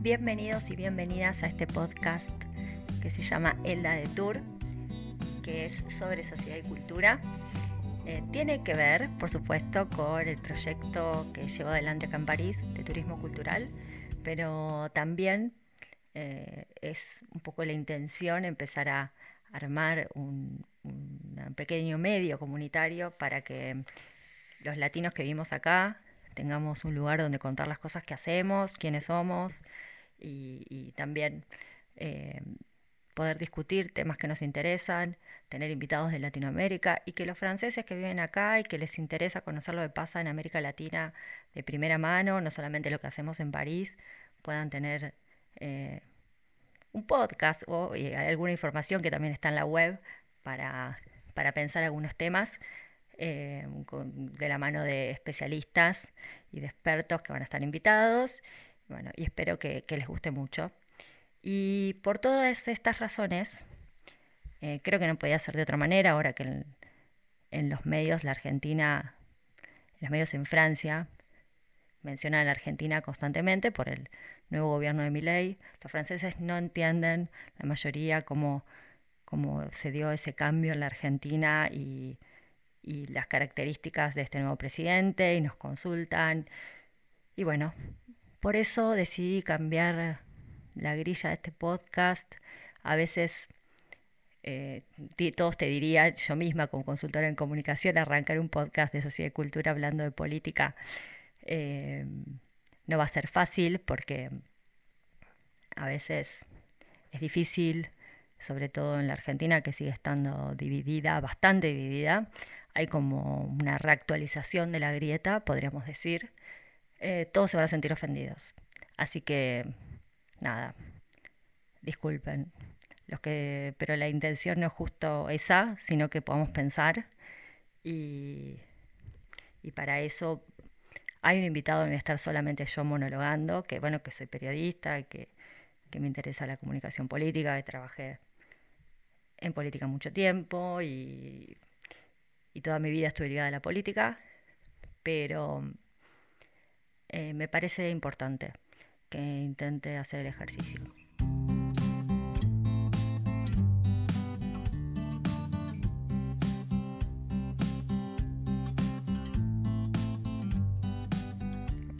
Bienvenidos y bienvenidas a este podcast que se llama Elda de Tour, que es sobre sociedad y cultura. Eh, tiene que ver, por supuesto, con el proyecto que llevo adelante acá en París de turismo cultural, pero también eh, es un poco la intención empezar a armar un, un pequeño medio comunitario para que los latinos que vivimos acá tengamos un lugar donde contar las cosas que hacemos, quiénes somos y, también eh, poder discutir temas que nos interesan, tener invitados de Latinoamérica y que los franceses que viven acá y que les interesa conocer lo que pasa en América Latina de primera mano, no solamente lo que hacemos en París, puedan tener eh, un podcast o alguna información que también está en la web para, para pensar algunos temas eh, de la mano de especialistas y de expertos que van a estar invitados. Bueno, y espero que, les guste mucho. Y por todas estas razones, eh, creo que no podía ser de otra manera ahora que en, los medios la Argentina, en los medios en Francia, mencionan a la Argentina constantemente por el nuevo gobierno de Milei. Los franceses no entienden, la mayoría, cómo, cómo se dio ese cambio en la Argentina y, y las características de este nuevo presidente y nos consultan. Y bueno, por eso decidí cambiar la grilla de este podcast. A veces eh, todos te dirían, yo misma como consultora en comunicación, arrancar un podcast de sociedad y cultura hablando de política eh, no va a ser fácil porque a veces es difícil, sobre todo en la Argentina que sigue estando dividida, bastante dividida. Hay como una reactualización de la grieta, podríamos decir. Eh, todos se van a sentir ofendidos. Así que, nada, disculpen. Los que, pero la intención no es justo esa, sino que podamos pensar. Y, para eso hay un invitado, no voy a estar solamente yo monologando, que bueno, que soy periodista, que, que me interesa la comunicación política, que trabajé en política mucho tiempo y, y toda mi vida estuve ligada a la política, pero eh, me parece importante que intente hacer el ejercicio.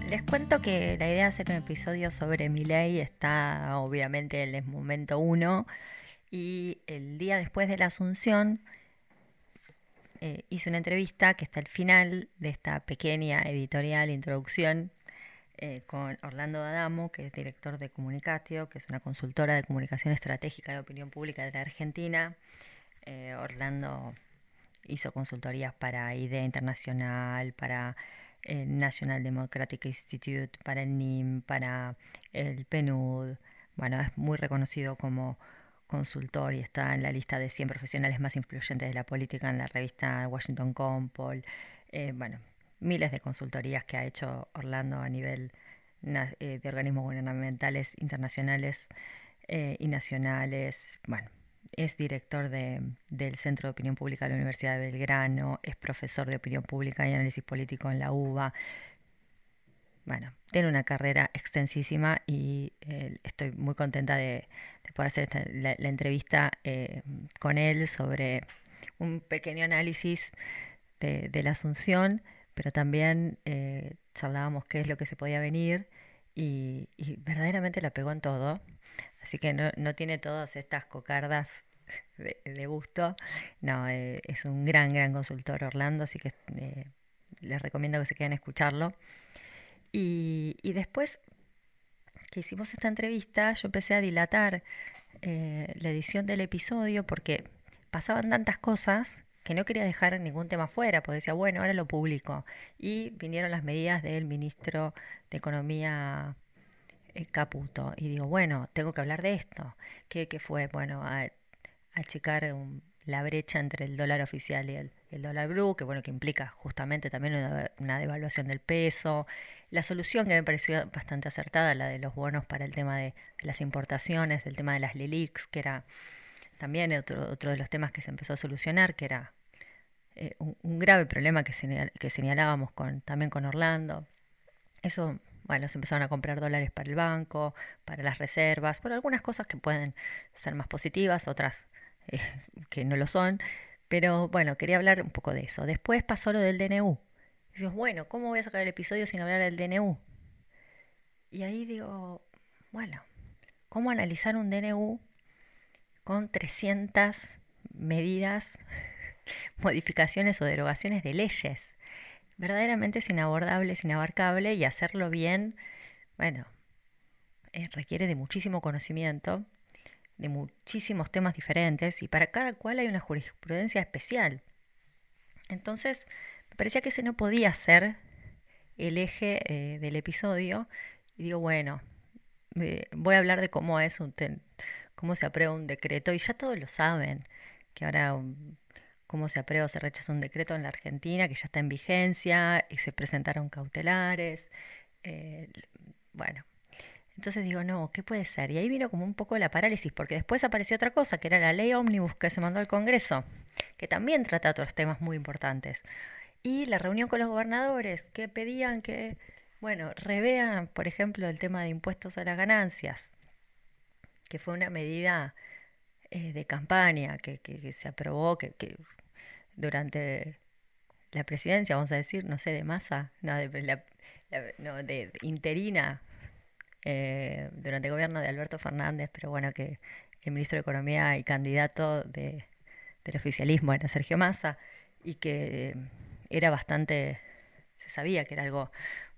Les cuento que la idea de hacer un episodio sobre mi ley está obviamente en el momento uno y el día después de la asunción eh, hice una entrevista que está al final de esta pequeña editorial introducción eh, con Orlando Adamo, que es director de Comunicatio, que es una consultora de comunicación estratégica de opinión pública de la Argentina. Eh, Orlando hizo consultorías para IDEA Internacional, para el National Democratic Institute, para el NIM, para el PNUD. Bueno, es muy reconocido como consultor y está en la lista de 100 profesionales más influyentes de la política en la revista Washington Compol. Eh, bueno, miles de consultorías que ha hecho Orlando a nivel eh, de organismos gubernamentales internacionales eh, y nacionales. Bueno, es director del Centro de Opinión Pública de la Universidad de Belgrano, es profesor de Opinión Pública y Análisis Político en la UBA. Bueno, tiene una carrera extensísima y eh, estoy muy contenta de, poder hacer la, entrevista con él sobre un pequeño análisis de la Asunción pero también eh, charlábamos qué es lo que se podía venir y, verdaderamente la pegó en todo. Así que no, tiene todas estas cocardas de, gusto. No, eh, es un gran, gran consultor Orlando, así que eh, les recomiendo que se queden a escucharlo. Y, y, después que hicimos esta entrevista, yo empecé a dilatar la edición del episodio porque pasaban tantas cosas que no quería dejar ningún tema fuera, pues decía, bueno, ahora lo publico. Y vinieron las medidas del ministro de Economía eh, Caputo. Y digo, bueno, tengo que hablar de esto. ¿Qué, fue? Bueno, a, achicar la brecha entre el dólar oficial y el, dólar blue, que bueno, que implica justamente también una, devaluación del peso. La solución que me pareció bastante acertada, la de los bonos para el tema de, las importaciones, el tema de las LILIX, que era también otro, otro de los temas que se empezó a solucionar, que era eh, un, grave problema que, que señalábamos con, también con Orlando. Eso, bueno, se empezaron a comprar dólares para el banco, para las reservas, por algunas cosas que pueden ser más positivas, otras que no lo son. Pero bueno, quería hablar un poco de eso. Después pasó lo del DNU. Y dices, bueno, ¿cómo voy a sacar el episodio sin hablar del DNU? Y ahí digo, bueno, ¿cómo analizar un DNU con 300 medidas, modificaciones o derogaciones de leyes? Verdaderamente es inabordable, es inabarcable y hacerlo bien, bueno, eh, requiere de muchísimo conocimiento, de muchísimos temas diferentes y para cada cual hay una jurisprudencia especial. Entonces, me parecía que ese no podía ser el eje eh, del episodio y digo, bueno, eh, voy a hablar de cómo es un cómo se aprueba un decreto y ya todos lo saben, que ahora um, cómo se aprueba o se rechaza un decreto en la Argentina que ya está en vigencia y se presentaron cautelares. Eh, bueno, entonces digo, no, ¿qué puede ser? Y ahí vino como un poco la parálisis, porque después apareció otra cosa, que era la ley ómnibus que se mandó al Congreso, que también trata otros temas muy importantes. Y la reunión con los gobernadores, que pedían que bueno, revean, por ejemplo, el tema de impuestos a las ganancias, que fue una medida eh, de campaña que, se aprobó que, durante la presidencia, vamos a decir, no sé, de masa, no, de, interina eh, durante el gobierno de Alberto Fernández, pero bueno, que el ministro de Economía y candidato de, del oficialismo era Sergio Massa y que era bastante, se sabía que era algo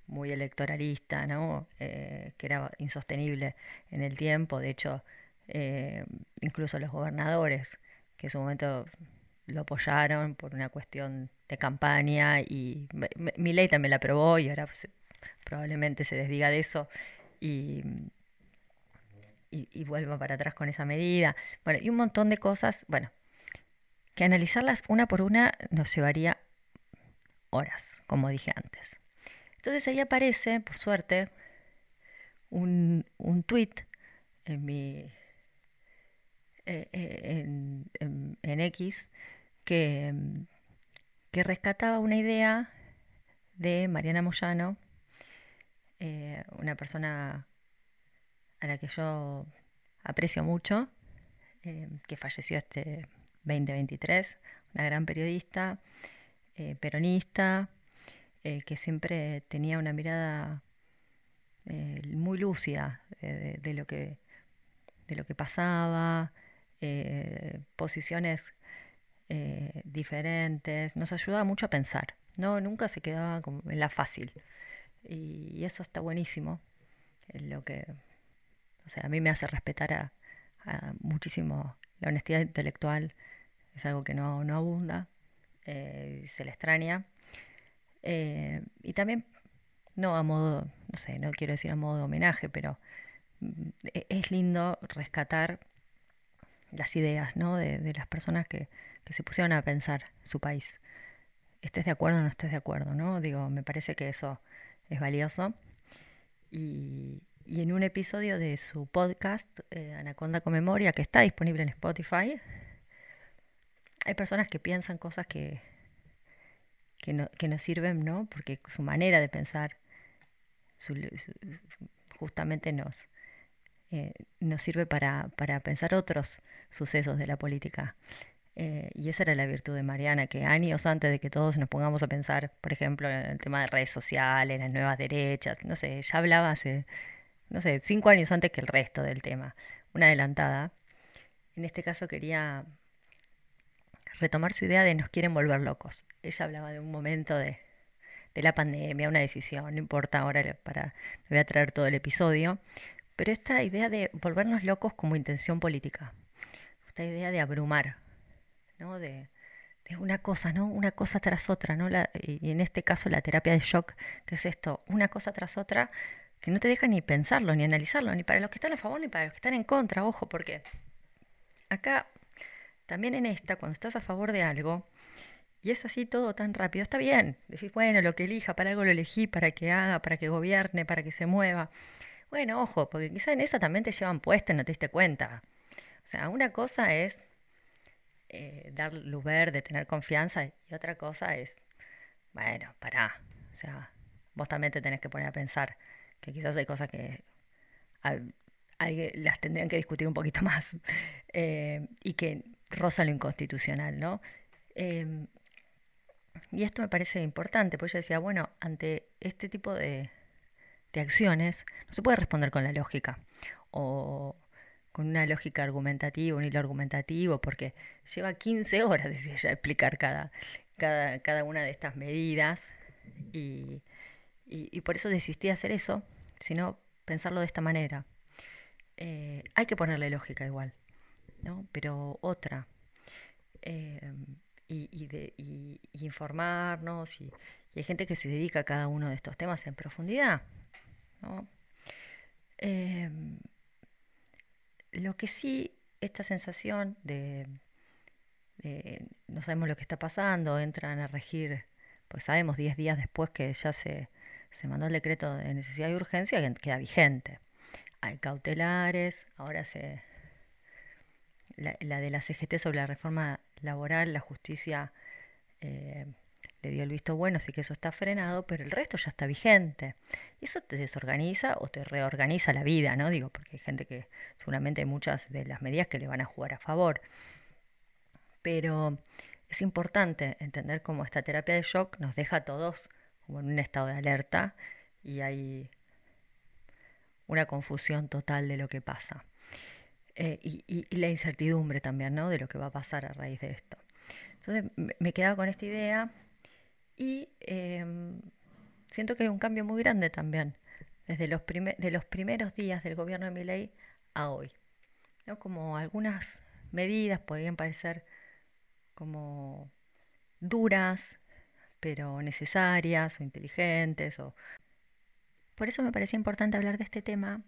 muy electoralista, ¿no? Eh, que era insostenible en el tiempo. De hecho, eh, incluso los gobernadores, que en su momento lo apoyaron por una cuestión de campaña y mi ley también la aprobó y ahora pues, probablemente se desdiga de eso y, y, vuelva para atrás con esa medida. Bueno, y un montón de cosas, bueno, que analizarlas una por una nos llevaría horas, como dije antes. Entonces ahí aparece, por suerte, un, un tweet en mi eh, eh, en, X que, que, rescataba una idea de Mariana Moyano, una persona a la que yo aprecio mucho, que falleció este 2023, una gran periodista, peronista, eh, que siempre tenía una mirada eh, muy lúcida eh, de, lo que, de lo que pasaba, posiciones diferentes, nos ayudaba mucho a pensar, ¿no? Nunca se quedaba en la fácil. Y, eso está buenísimo. lo que, o sea, a mí me hace respetar a, muchísimo la honestidad intelectual, es algo que no, no abunda, se le extraña eh, y también, no a modo, no sé, no quiero decir a modo de homenaje, pero mm, e-, es lindo rescatar las ideas ¿no? de, las personas que, se pusieron a pensar su país. Estés de acuerdo o no estés de acuerdo, ¿no? Digo, me parece que eso es valioso. Y, en un episodio de su podcast, eh, Anaconda con Memoria, que está disponible en Spotify, hay personas que piensan cosas que, que, no, que nos sirven, ¿no? Porque su manera de pensar justamente nos, eh, nos sirve para, para, pensar otros sucesos de la política. Eh, y esa era la virtud de Mariana, que años antes de que todos nos pongamos a pensar, por ejemplo, en el tema de redes sociales, las nuevas derechas, no sé, ya hablaba hace, no sé, cinco años antes que el resto del tema, una adelantada. En este caso quería retomar su idea de nos quieren volver locos. Ella hablaba de un momento de, la pandemia, una decisión, no importa ahora, para, voy a traer todo el episodio, pero esta idea de volvernos locos como intención política, esta idea de abrumar, ¿no? De, una cosa, ¿no? Una cosa tras otra, ¿no? y en este caso la terapia de shock, que es esto, una cosa tras otra, que no te deja ni pensarlo, ni analizarlo, ni para los que están a favor, ni para los que están en contra, ojo, porque acá también en esta, cuando estás a favor de algo, y es así todo tan rápido, está bien. Decís, bueno, lo que elija, para algo lo elegí, para que haga, para que gobierne, para que se mueva. Bueno, ojo, porque quizá en esa también te llevan puesta y no te diste cuenta. O sea, una cosa es eh, dar luz verde, tener confianza, y otra cosa es, bueno, pará. O sea, vos también te tenés que poner a pensar que quizás hay cosas que las tendrían que discutir un poquito más eh, y que rozan lo inconstitucional, ¿no? Em, y esto me parece importante, porque yo decía, bueno, ante este tipo de, de acciones no se puede responder con la lógica o con una lógica argumentativa, un hilo argumentativo, porque lleva 15 horas, decía explicar cada, cada, cada una de estas medidas y, y, por eso desistí de hacer eso, sino pensarlo de esta manera. Eh, hay que ponerle lógica igual, ¿no? pero otra. Eh, y, de, informarnos, y, hay gente que se dedica a cada uno de estos temas en profundidad. Eh, lo que sí, esta sensación de, no sabemos lo que está pasando, entran a regir, pues sabemos 10 días después que ya se, se mandó el decreto de necesidad y urgencia, que queda vigente. Hay cautelares, ahora se... La, de la CGT sobre la reforma laboral, la justicia eh, le dio el visto bueno, así que eso está frenado, pero el resto ya está vigente. Y eso te desorganiza o te reorganiza la vida, ¿no? Digo, porque hay gente que seguramente hay muchas de las medidas que le van a jugar a favor. Pero es importante entender cómo esta terapia de shock nos deja a todos como en un estado de alerta y hay una confusión total de lo que pasa. Eh, y, la incertidumbre también, ¿no? De lo que va a pasar a raíz de esto. Entonces me quedaba con esta idea y em, siento que hay un cambio muy grande también, desde los, de los primeros días del gobierno de Miley a hoy. ¿no? Como algunas medidas podrían parecer como duras, pero necesarias o inteligentes. O... Por eso me parecía importante hablar de este tema,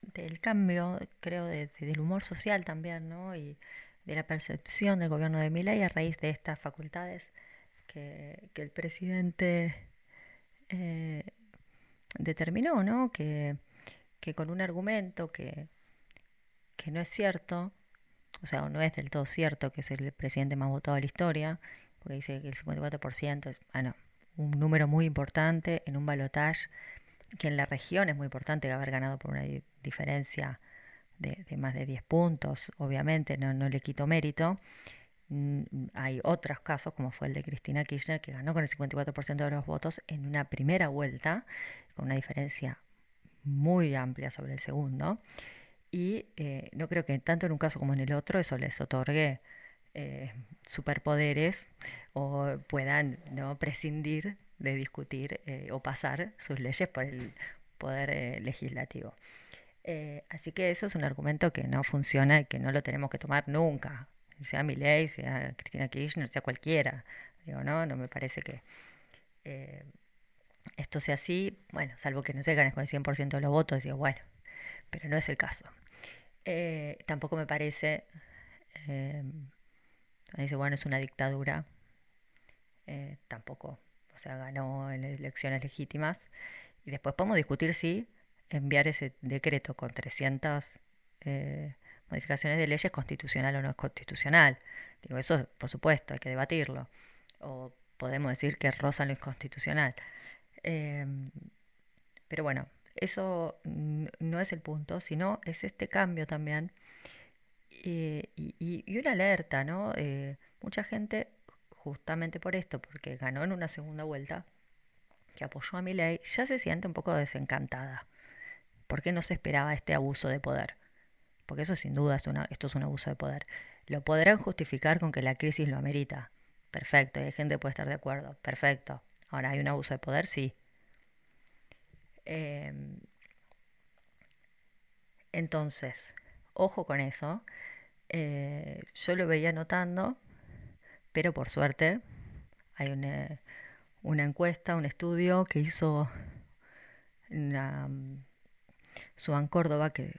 del cambio, creo, del humor social también, ¿no? Y de la percepción del gobierno de Miley a raíz de estas facultades que, el presidente eh, determinó, ¿no? Que, que, con un argumento que, que no es cierto, o sea, no es del todo cierto que es el presidente más votado de la historia, porque dice que el 54% es, bueno, un número muy importante en un balotaje que en la región es muy importante haber ganado por una diferencia de, de, más de 10 puntos, obviamente, no, no le quito mérito, hay otros casos, como fue el de Cristina Kirchner, que ganó con el 54% de los votos en una primera vuelta, con una diferencia muy amplia sobre el segundo. Y eh, no creo que tanto en un caso como en el otro eso les otorgue eh, superpoderes o puedan ¿no? prescindir de discutir eh, o pasar sus leyes por el poder legislativo. así que eso es un argumento que no funciona y que no lo tenemos que tomar nunca sea Milei, sea Cristina Kirchner, sea cualquiera. Digo, no, no me parece que eh, esto sea así, bueno, salvo que no se ganes con el 100% de los votos, digo, bueno, pero no es el caso. Eh, tampoco me parece, eh, dice, bueno, es una dictadura, tampoco, o sea, ganó en elecciones legítimas, y después podemos discutir si enviar ese decreto con 300 modificaciones de leyes constitucional o no es constitucional. Digo, eso por supuesto, hay que debatirlo. O podemos decir que rozan lo inconstitucional. Em, pero bueno, eso no es el punto, sino es este cambio también. y, y, una alerta, ¿no? Eh, mucha gente, justamente por esto, porque ganó en una segunda vuelta, que apoyó a mi ley, ya se siente un poco desencantada. porque no se esperaba este abuso de poder? Porque eso sin duda es una, esto es un abuso de poder. Lo podrán justificar con que la crisis lo amerita. Perfecto, y hay gente que puede estar de acuerdo. Perfecto. Ahora, ¿hay un abuso de poder? Sí. Em, entonces, ojo con eso. Eh, yo lo veía notando, pero por suerte hay una, una encuesta, un estudio que hizo una, Suban Córdoba, que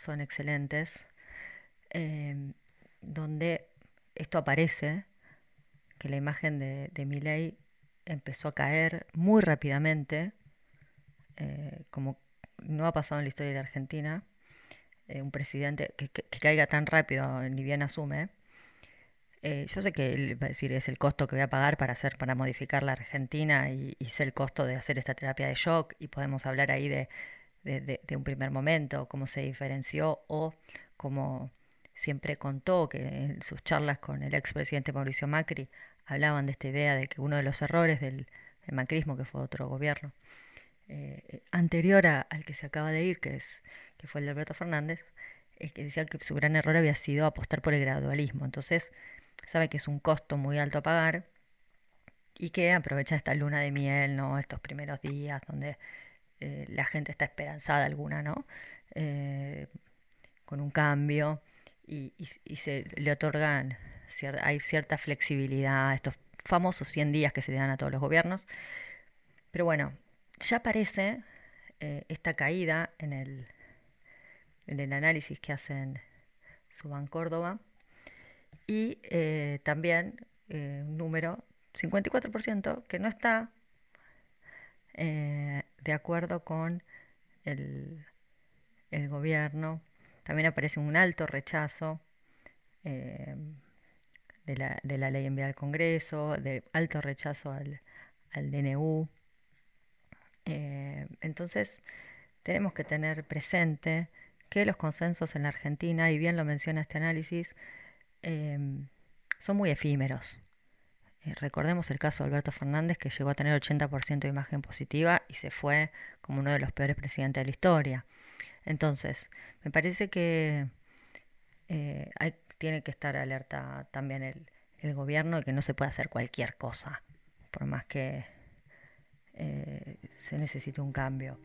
son excelentes, em, donde esto aparece, que la imagen de, de empezó a caer muy rápidamente, eh, como no ha pasado en la historia de Argentina, eh, un presidente que, caiga tan rápido, ni bien asume, Eh, yo sé que va a decir es el costo que voy a pagar para hacer, para modificar la Argentina y, y es el costo de hacer esta terapia de shock y podemos hablar ahí de, de, un primer momento, cómo se diferenció o cómo siempre contó que en sus charlas con el expresidente Mauricio Macri hablaban de esta idea de que uno de los errores del, macrismo, que fue otro gobierno eh, anterior al que se acaba de ir, que, es, que fue el de Alberto Fernández, es que decía que su gran error había sido apostar por el gradualismo. Entonces, sabe que es un costo muy alto a pagar y que aprovecha esta luna de miel, ¿no? Estos primeros días donde eh, la gente está esperanzada alguna, ¿no? Eh, con un cambio y, se le otorgan, hay cierta flexibilidad, estos famosos 100 días que se le dan a todos los gobiernos. Pero bueno, ya aparece eh, esta caída en el, en el análisis que hacen Suban Córdoba y también un número 54% que no está eh, de acuerdo con el, gobierno. También aparece un alto rechazo eh, de, la, ley enviada al Congreso, de alto rechazo al, DNU. Eh, entonces, tenemos que tener presente que los consensos en la Argentina, y bien lo menciona este análisis, son muy efímeros. Eh, recordemos el caso de Alberto Fernández, que llegó a tener 80% de imagen positiva y se fue como uno de los peores presidentes de la historia. Entonces, me parece que eh, hay, tiene que estar alerta también el, el, gobierno de que no se puede hacer cualquier cosa, por más que eh, se necesite un cambio.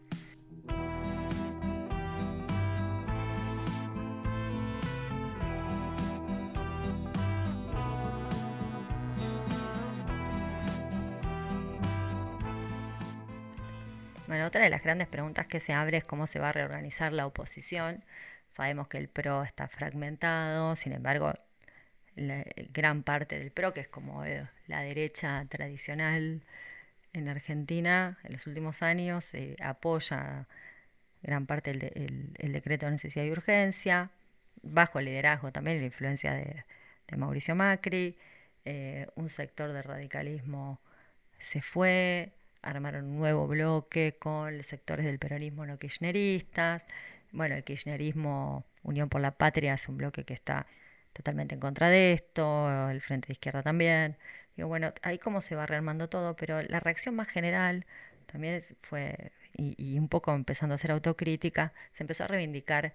Bueno, otra de las grandes preguntas que se abre es cómo se va a reorganizar la oposición. Sabemos que el PRO está fragmentado, sin embargo, gran parte del PRO, que es como eh, la derecha tradicional en Argentina, en los últimos años eh, apoya gran parte del decreto de necesidad y urgencia, bajo el liderazgo también, la influencia de, Mauricio Macri. Eh, un sector de radicalismo se fue, armaron un nuevo bloque con los sectores del peronismo no kirchneristas. Bueno, el kirchnerismo, Unión por la Patria, es un bloque que está totalmente en contra de esto, el Frente de Izquierda también. Digo, bueno, ahí cómo se va rearmando todo, pero la reacción más general también fue, y, un poco empezando a hacer autocrítica, se empezó a reivindicar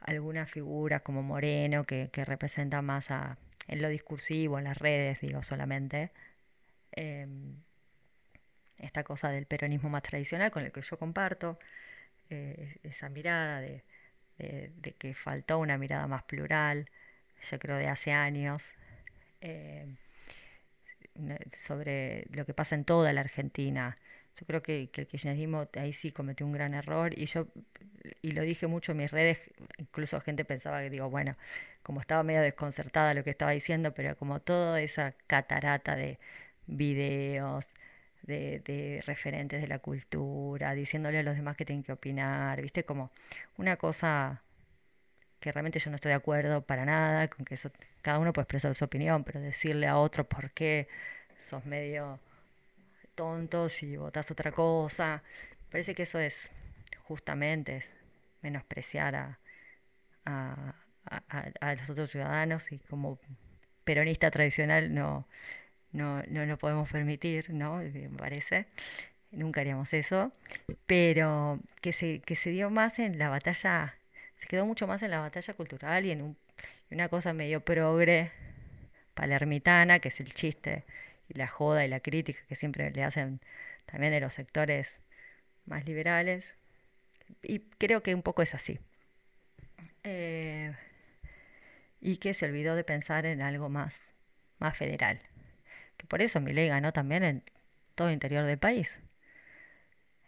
alguna figura como Moreno, que, representa más a, en lo discursivo, en las redes, digo solamente. Em, esta cosa del peronismo más tradicional con el que yo comparto, eh, esa mirada de, que faltó una mirada más plural, yo creo de hace años, eh, sobre lo que pasa en toda la Argentina. Yo creo que, que, el kirchnerismo ahí sí cometió un gran error y yo, y lo dije mucho en mis redes, incluso gente pensaba que digo, bueno, como estaba medio desconcertada lo que estaba diciendo, pero como toda esa catarata de videos, de, referentes de la cultura, diciéndole a los demás que tienen que opinar, viste, como una cosa que realmente yo no estoy de acuerdo para nada, con que eso, cada uno puede expresar su opinión, pero decirle a otro por qué sos medio tonto si votás otra cosa, parece que eso es justamente es menospreciar a, a, a los otros ciudadanos y como peronista tradicional no no, no lo podemos permitir, ¿no? Me parece. Nunca haríamos eso. Pero que se, que se dio más en la batalla, se quedó mucho más en la batalla cultural y en una cosa medio progre palermitana, que es el chiste y la joda y la crítica que siempre le hacen también de los sectores más liberales. Y creo que un poco es así. Eh, y que se olvidó de pensar en algo más, más federal que por eso Milei ganó también en todo interior del país.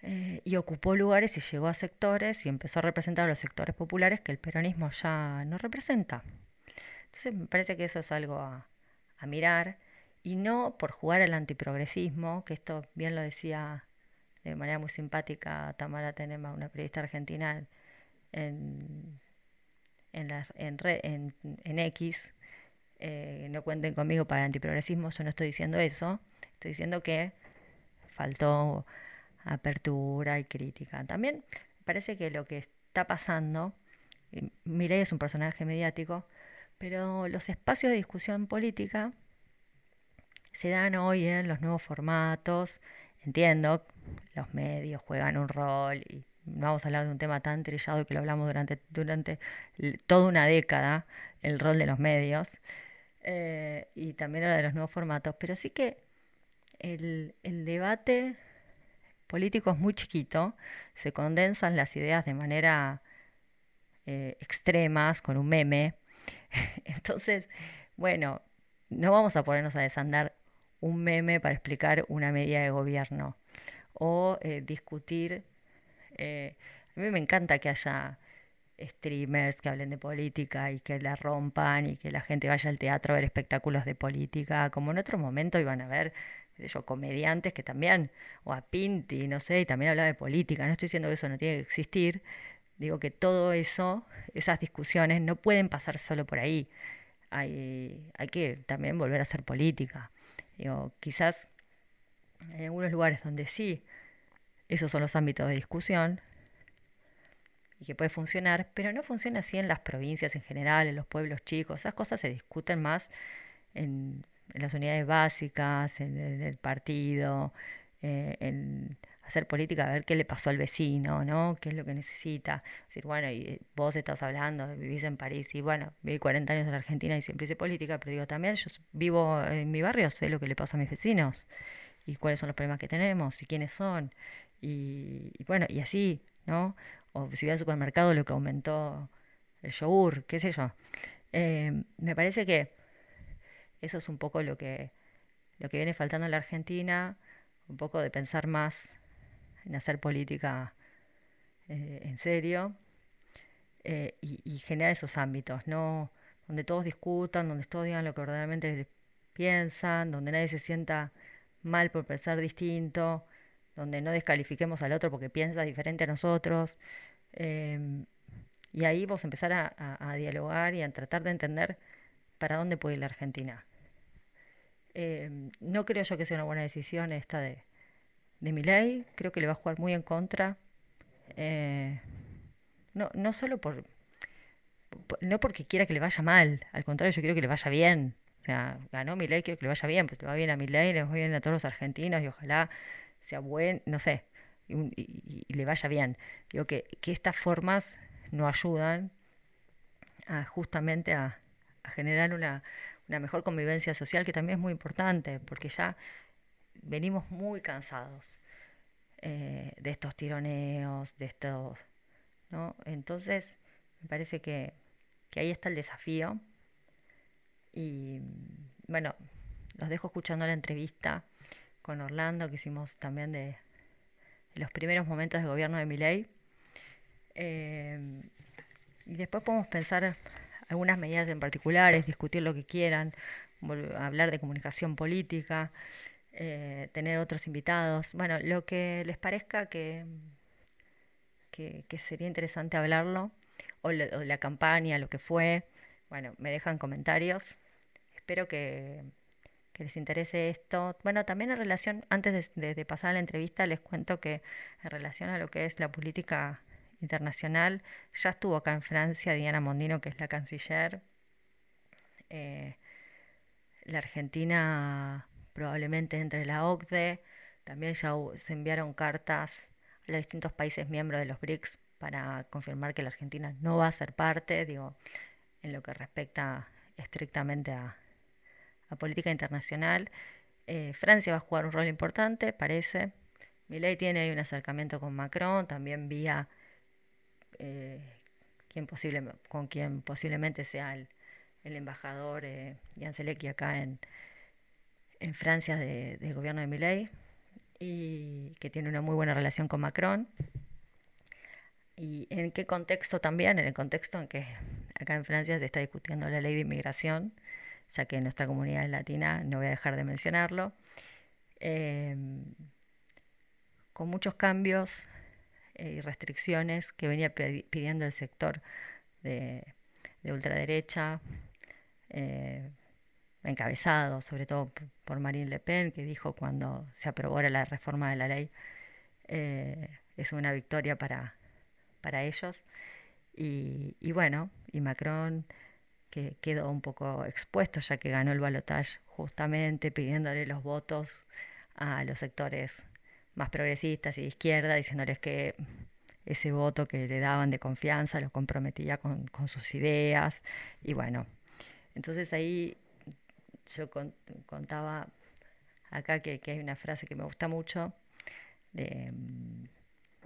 Eh, y ocupó lugares y llegó a sectores y empezó a representar a los sectores populares que el peronismo ya no representa. Entonces me parece que eso es algo a, mirar y no por jugar al antiprogresismo, que esto bien lo decía de manera muy simpática Tamara Tenema, una periodista argentina en, en, en, en X, eh, no cuenten conmigo para el antiprogresismo, yo no estoy diciendo eso, estoy diciendo que faltó apertura y crítica. También parece que lo que está pasando, Milei es un personaje mediático, pero los espacios de discusión política se dan hoy en los nuevos formatos. Entiendo, los medios juegan un rol y vamos a hablar de un tema tan trillado que lo hablamos durante, durante toda una década, el rol de los medios, eh, y también ahora de los nuevos formatos, pero sí que el, debate político es muy chiquito, se condensan las ideas de manera eh, extremas, con un meme, entonces, bueno, no vamos a ponernos a desandar un meme para explicar una medida de gobierno o eh, discutir a mí me encanta que haya streamers que hablen de política y que la rompan y que la gente vaya al teatro a ver espectáculos de política, como en otro momento iban a ver yo, comediantes que también, o a Pinti, no sé, y también hablaba de política. No estoy diciendo que eso no tiene que existir, digo que todo eso, esas discusiones no pueden pasar solo por ahí. Hay, hay que también volver a hacer política. Digo, quizás en algunos lugares donde sí esos son los ámbitos de discusión y que puede funcionar, pero no funciona así en las provincias en general, en los pueblos chicos. Esas cosas se discuten más en, las unidades básicas, en, el partido, eh, en hacer política, a ver qué le pasó al vecino, ¿no? ¿Qué es lo que necesita? Decir, bueno, y vos estás hablando, vivís en París, y bueno, viví 40 años en Argentina y siempre hice política, pero digo, también yo vivo en mi barrio, sé lo que le pasa a mis vecinos, y cuáles son los problemas que tenemos, y quiénes son, y, bueno, y así, ¿no? O si voy al supermercado lo que aumentó el yogur, qué sé yo. Eh, me parece que eso es un poco lo que, lo que viene faltando en la Argentina, un poco de pensar más en hacer política eh, en serio eh, y, generar esos ámbitos, ¿no? Donde todos discutan, donde todos digan lo que verdaderamente piensan, donde nadie se sienta mal por pensar distinto, donde no descalifiquemos al otro porque piensa diferente a nosotros. Em, y ahí vos empezar a, dialogar y a tratar de entender para dónde puede ir la Argentina. Em, no creo yo que sea una buena decisión esta de, de mi ley, creo que le va a jugar muy en contra. Eh, no, no solo por, no porque quiera que le vaya mal, al contrario, yo quiero que le vaya bien. O sea, ganó mi ley, quiero que le vaya bien, pues le va bien a mi ley, le va bien a todos los argentinos y ojalá sea buen, no sé, y, le vaya bien. Digo que, que, estas formas no ayudan a, justamente a, generar una, una, mejor convivencia social, que también es muy importante, porque ya venimos muy cansados eh, de estos tironeos, de estos, ¿no? Entonces, me parece que, que ahí está el desafío. Y bueno, los dejo escuchando la entrevista con Orlando, que hicimos también de, los primeros momentos de gobierno de Miley. Eh, y después podemos pensar algunas medidas en particulares, discutir lo que quieran, hablar de comunicación política, eh, tener otros invitados. Bueno, lo que les parezca que, que, sería interesante hablarlo, o, o la campaña, lo que fue. Bueno, me dejan comentarios. Espero que que les interese esto. Bueno, también en relación, antes de, pasar a la entrevista, les cuento que en relación a lo que es la política internacional, ya estuvo acá en Francia Diana Mondino, que es la canciller. Eh, la Argentina probablemente entre la OCDE. También ya se enviaron cartas a los distintos países miembros de los BRICS para confirmar que la Argentina no va a ser parte, digo, en lo que respecta estrictamente a a política internacional. Eh, Francia va a jugar un rol importante, parece. Milei tiene ahí un acercamiento con Macron, también vía eh, quien posible, con quien posiblemente sea el, embajador eh, Jan acá en, Francia del gobierno de Milei y que tiene una muy buena relación con Macron. ¿Y en qué contexto también? En el contexto en que acá en Francia se está discutiendo la ley de inmigración ya que en nuestra comunidad latina no voy a dejar de mencionarlo, em, con muchos cambios eh, y restricciones que venía pidiendo el sector de, ultraderecha, eh, encabezado sobre todo por Marine Le Pen, que dijo cuando se aprobó la reforma de la ley, eh, es una victoria para, para ellos. Y, y, bueno, y Macron, que quedó un poco expuesto ya que ganó el balotaje justamente pidiéndole los votos a los sectores más progresistas y de izquierda, diciéndoles que ese voto que le daban de confianza lo comprometía con, sus ideas. Y bueno, entonces ahí yo contaba acá que, hay una frase que me gusta mucho de,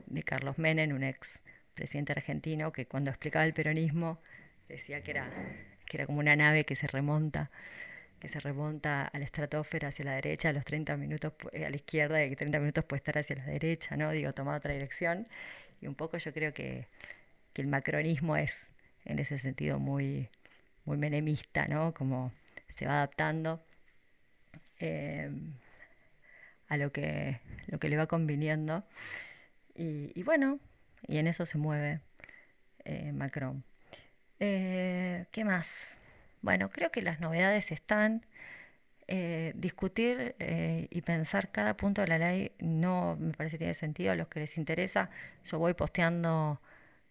de Carlos Menem, un ex presidente argentino, que cuando explicaba el peronismo decía que era, que era como una nave que se remonta que se remonta a la estratosfera hacia la derecha, a los 30 minutos eh, a la izquierda y que 30 minutos puede estar hacia la derecha, ¿no? Digo, tomar otra dirección. Y un poco yo creo que, que el macronismo es en ese sentido muy, muy menemista, ¿no? Como se va adaptando em, a lo que, lo que le va conviniendo. Y, bueno, y en eso se mueve eh, Macron. Eh, ¿Qué más? Bueno, creo que las novedades están. Eh, discutir y pensar cada punto de la ley no me parece tiene sentido. A los que les interesa, yo voy posteando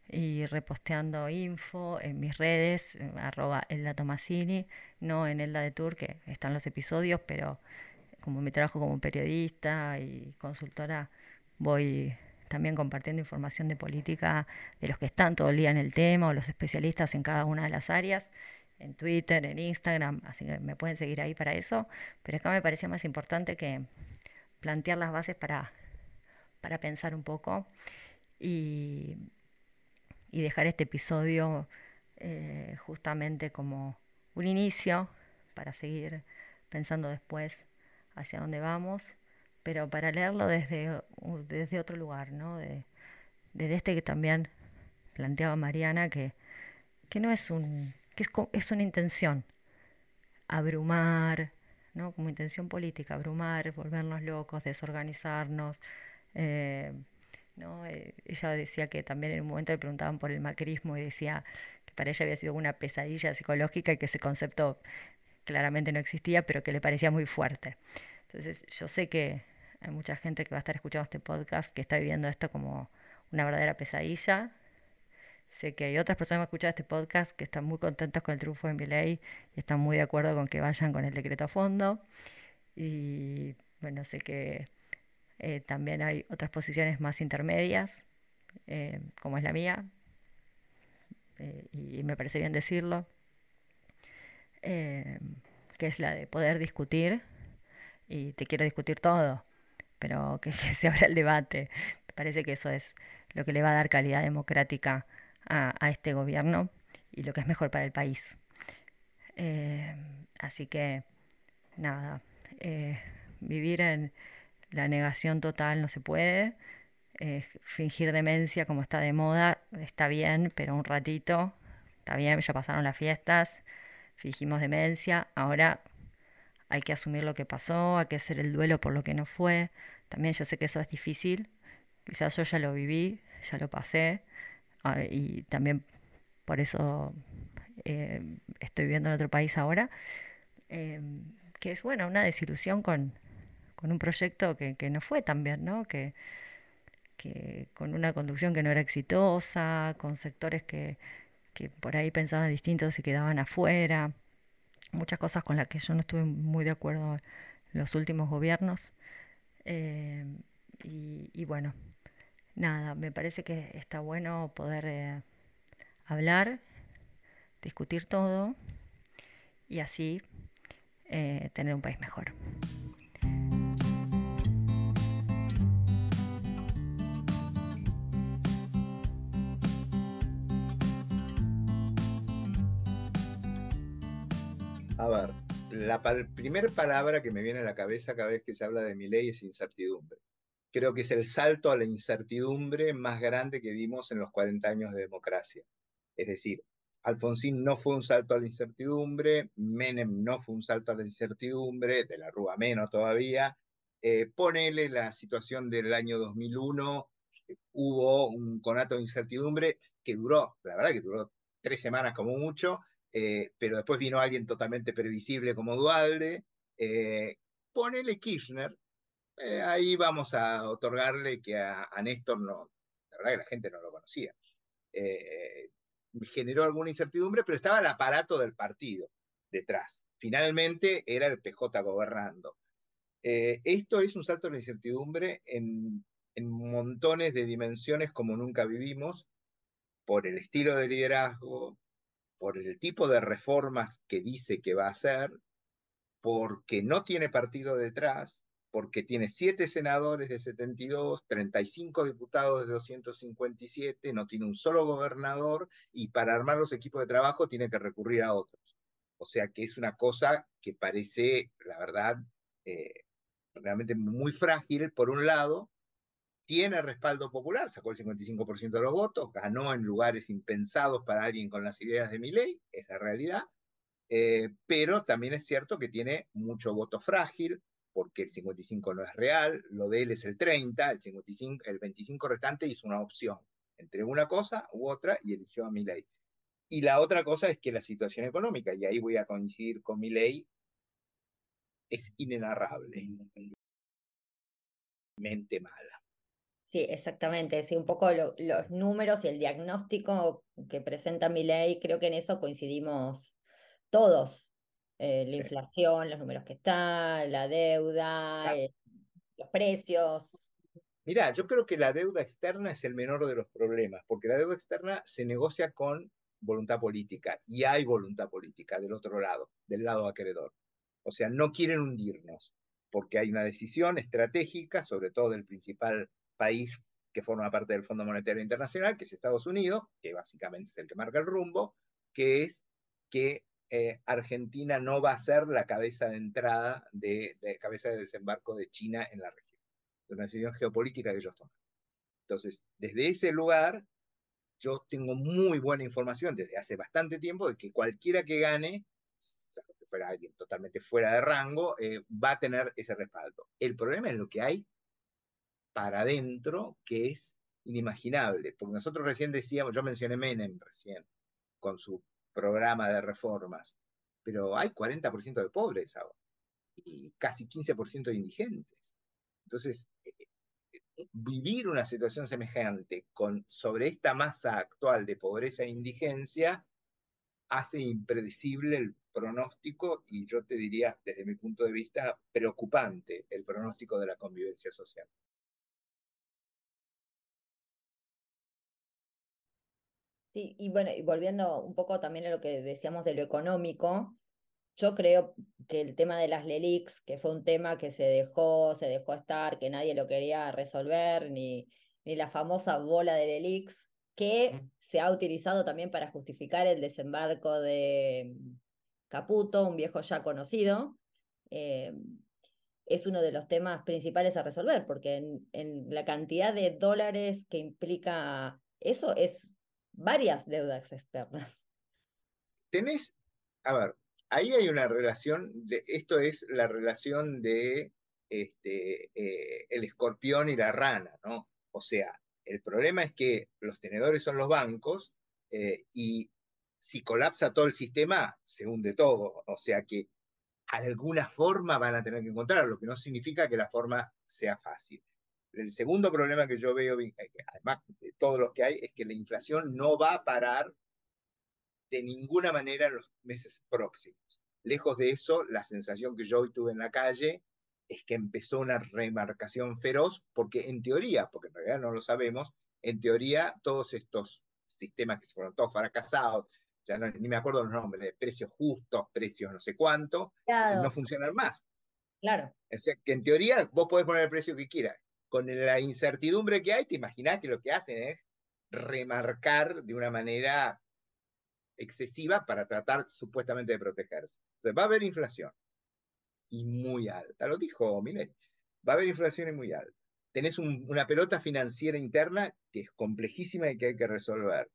y reposteando info en mis redes, eh, arroba Elda Tomasini, no en Elda de Tour, que están los episodios, pero como mi trabajo como periodista y consultora, voy también compartiendo información de política de los que están todo el día en el tema o los especialistas en cada una de las áreas, en Twitter, en Instagram, así que me pueden seguir ahí para eso, pero acá me parecía más importante que plantear las bases para, para pensar un poco y y dejar este episodio eh, justamente como un inicio para seguir pensando después hacia dónde vamos, pero para leerlo desde, desde otro lugar, ¿no? De, desde este que también planteaba Mariana, que, que no es un, que es, es una intención, abrumar, ¿no? Como intención política, abrumar, volvernos locos, desorganizarnos, eh, ¿no? Eh, ella decía que también en un momento le preguntaban por el macrismo y decía que para ella había sido una pesadilla psicológica y que ese concepto claramente no existía, pero que le parecía muy fuerte. Entonces, yo sé que hay mucha gente que va a estar escuchando este podcast que está viviendo esto como una verdadera pesadilla. Sé que hay otras personas que han escuchado este podcast que están muy contentas con el triunfo de mi ley y están muy de acuerdo con que vayan con el decreto a fondo. Y bueno, sé que eh, también hay otras posiciones más intermedias, eh, como es la mía, eh, y me parece bien decirlo, que es la de poder discutir, y te quiero discutir todo, pero que, se abra el debate. Me parece que eso es lo que le va a dar calidad democrática a, este gobierno y lo que es mejor para el país. así que, nada, vivir en la negación total no se puede. Eh, fingir demencia como está de moda está bien, pero un ratito, está bien, ya pasaron las fiestas, fingimos demencia, ahora hay que asumir lo que pasó, hay que hacer el duelo por lo que no fue. También yo sé que eso es difícil, quizás yo ya lo viví, ya lo pasé, ah, y también por eso eh, estoy viviendo en otro país ahora, eh, que es bueno, una desilusión con, un proyecto que, no fue tan bien, ¿no? Que, que con una conducción que no era exitosa, con sectores que, que por ahí pensaban distintos y quedaban afuera, muchas cosas con las que yo no estuve muy de acuerdo en los últimos gobiernos. Eh, y, bueno, nada, me parece que está bueno poder eh, hablar, discutir todo y así eh, tener un país mejor. A ver, la primera palabra que me viene a la cabeza cada vez que se habla de mi ley es incertidumbre. Creo que es el salto a la incertidumbre más grande que dimos en los 40 años de democracia. Es decir, Alfonsín no fue un salto a la incertidumbre, Menem no fue un salto a la incertidumbre, de la Rúa menos todavía. Eh, ponele la situación del año 2001, hubo un conato de incertidumbre que duró, la verdad que duró tres semanas como mucho, eh, pero después vino alguien totalmente previsible como Dualde. Eh, ponele Kirchner, eh, ahí vamos a otorgarle que a, Néstor no, la verdad que la gente no lo conocía. generó alguna incertidumbre, pero estaba el aparato del partido detrás. Finalmente era el PJ gobernando. esto es un salto de incertidumbre en montones de dimensiones como nunca vivimos, por el estilo de liderazgo, por el tipo de reformas que dice que va a hacer, porque no tiene partido detrás, porque tiene siete senadores de 72, 35 diputados de 257, no tiene un solo gobernador y para armar los equipos de trabajo tiene que recurrir a otros. O sea que es una cosa que parece, la verdad, eh, realmente muy frágil por un lado, tiene respaldo popular, sacó el 55% de los votos, ganó en lugares impensados para alguien con las ideas de mi ley, es la realidad, eh, pero también es cierto que tiene mucho voto frágil, porque el 55 no es real, lo de él es el 30, el, 55, el 25 restante hizo una opción entre una cosa u otra y eligió a mi ley. Y la otra cosa es que la situación económica, y ahí voy a coincidir con mi ley, es inenarrable, mente mala. Sí, exactamente. Sí, un poco los números y el diagnóstico que presenta mi ley, creo que en eso coincidimos todos. Eh, la inflación, los números que están, la deuda, eh, los precios. Mira, yo creo que la deuda externa es el menor de los problemas, porque la deuda externa se negocia con voluntad política y hay voluntad política del otro lado, del lado acreedor. O sea, no quieren hundirnos, porque hay una decisión estratégica, sobre todo del principal país que forma parte del Fondo Monetario Internacional, que es Estados Unidos, que básicamente es el que marca el rumbo, que es que eh, Argentina no va a ser la cabeza de entrada, de, cabeza de desembarco de China en la región. Es una decisión geopolítica que ellos toman. Entonces, desde ese lugar, yo tengo muy buena información desde hace bastante tiempo de que cualquiera que gane, que fuera alguien totalmente fuera de rango, eh, va a tener ese respaldo. El problema es lo que hay para adentro que es inimaginable, porque nosotros recién decíamos, yo mencioné Menem recién, con su programa de reformas, pero hay 40% de pobres y casi 15% de indigentes. Entonces, eh, eh, vivir una situación semejante con, sobre esta masa actual de pobreza e indigencia hace impredecible el pronóstico y yo te diría, desde mi punto de vista, preocupante el pronóstico de la convivencia social. Y bueno, y volviendo un poco también a lo que decíamos de lo económico, yo creo que el tema de las LELIX, que fue un tema que se dejó, se dejó estar, que nadie lo quería resolver, ni, ni la famosa bola de LELIX, que se ha utilizado también para justificar el desembarco de Caputo, un viejo ya conocido, eh, es uno de los temas principales a resolver, porque en, en la cantidad de dólares que implica eso es varias deudas externas. Tenés, a ver, ahí hay una relación, esto es la relación de este, eh, el escorpión y la rana, ¿no? O sea, el problema es que los tenedores son los bancos eh, y si colapsa todo el sistema, se hunde todo. O sea que alguna forma van a tener que encontrar, lo que no significa que la forma sea fácil. El segundo problema que yo veo, eh, además de todos los que hay, es que la inflación no va a parar de ninguna manera en los meses próximos. Lejos de eso, la sensación que yo hoy tuve en la calle es que empezó una remarcación feroz, porque en teoría, porque en realidad no lo sabemos, en teoría todos estos sistemas que se fueron todos fracasados, ya ni me acuerdo los nombres, precios justos, precios no sé cuánto, no funcionan más. Claro. O sea, que en teoría vos podés poner el precio que quieras con la incertidumbre que hay, te imaginas que lo que hacen es remarcar de una manera excesiva para tratar supuestamente de protegerse. Entonces va a haber inflación y muy alta, lo dijo Milet, va a haber inflación y muy alta. Tenés una pelota financiera interna que es complejísima y que hay que resolver.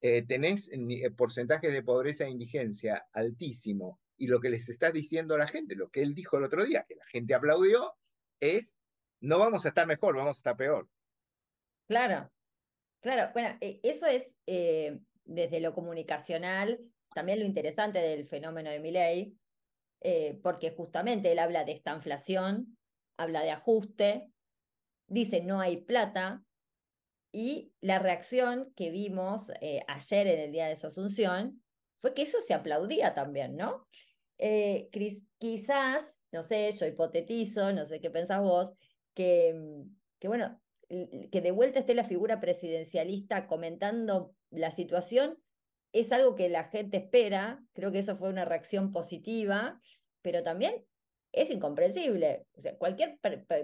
Eh, tenés eh, porcentajes de pobreza e indigencia altísimo y lo que les está diciendo a la gente, lo que él dijo el otro día, que la gente aplaudió, es no vamos a estar mejor, vamos a estar peor. Claro, claro. Bueno, e, eso es eh, desde lo comunicacional, también lo interesante del fenómeno de Milley, eh, porque justamente él habla de esta inflación, habla de ajuste, dice no hay plata, y la reacción que vimos eh, ayer en el día de su asunción fue que eso se aplaudía también, ¿no? Eh, quizás, no sé, yo hipotetizo, no sé qué pensás vos, que, mm, que bueno, que de vuelta esté la figura presidencialista comentando la situación, es algo que la gente espera, creo que eso fue una reacción positiva, pero también es incomprensible. O sea, cualquier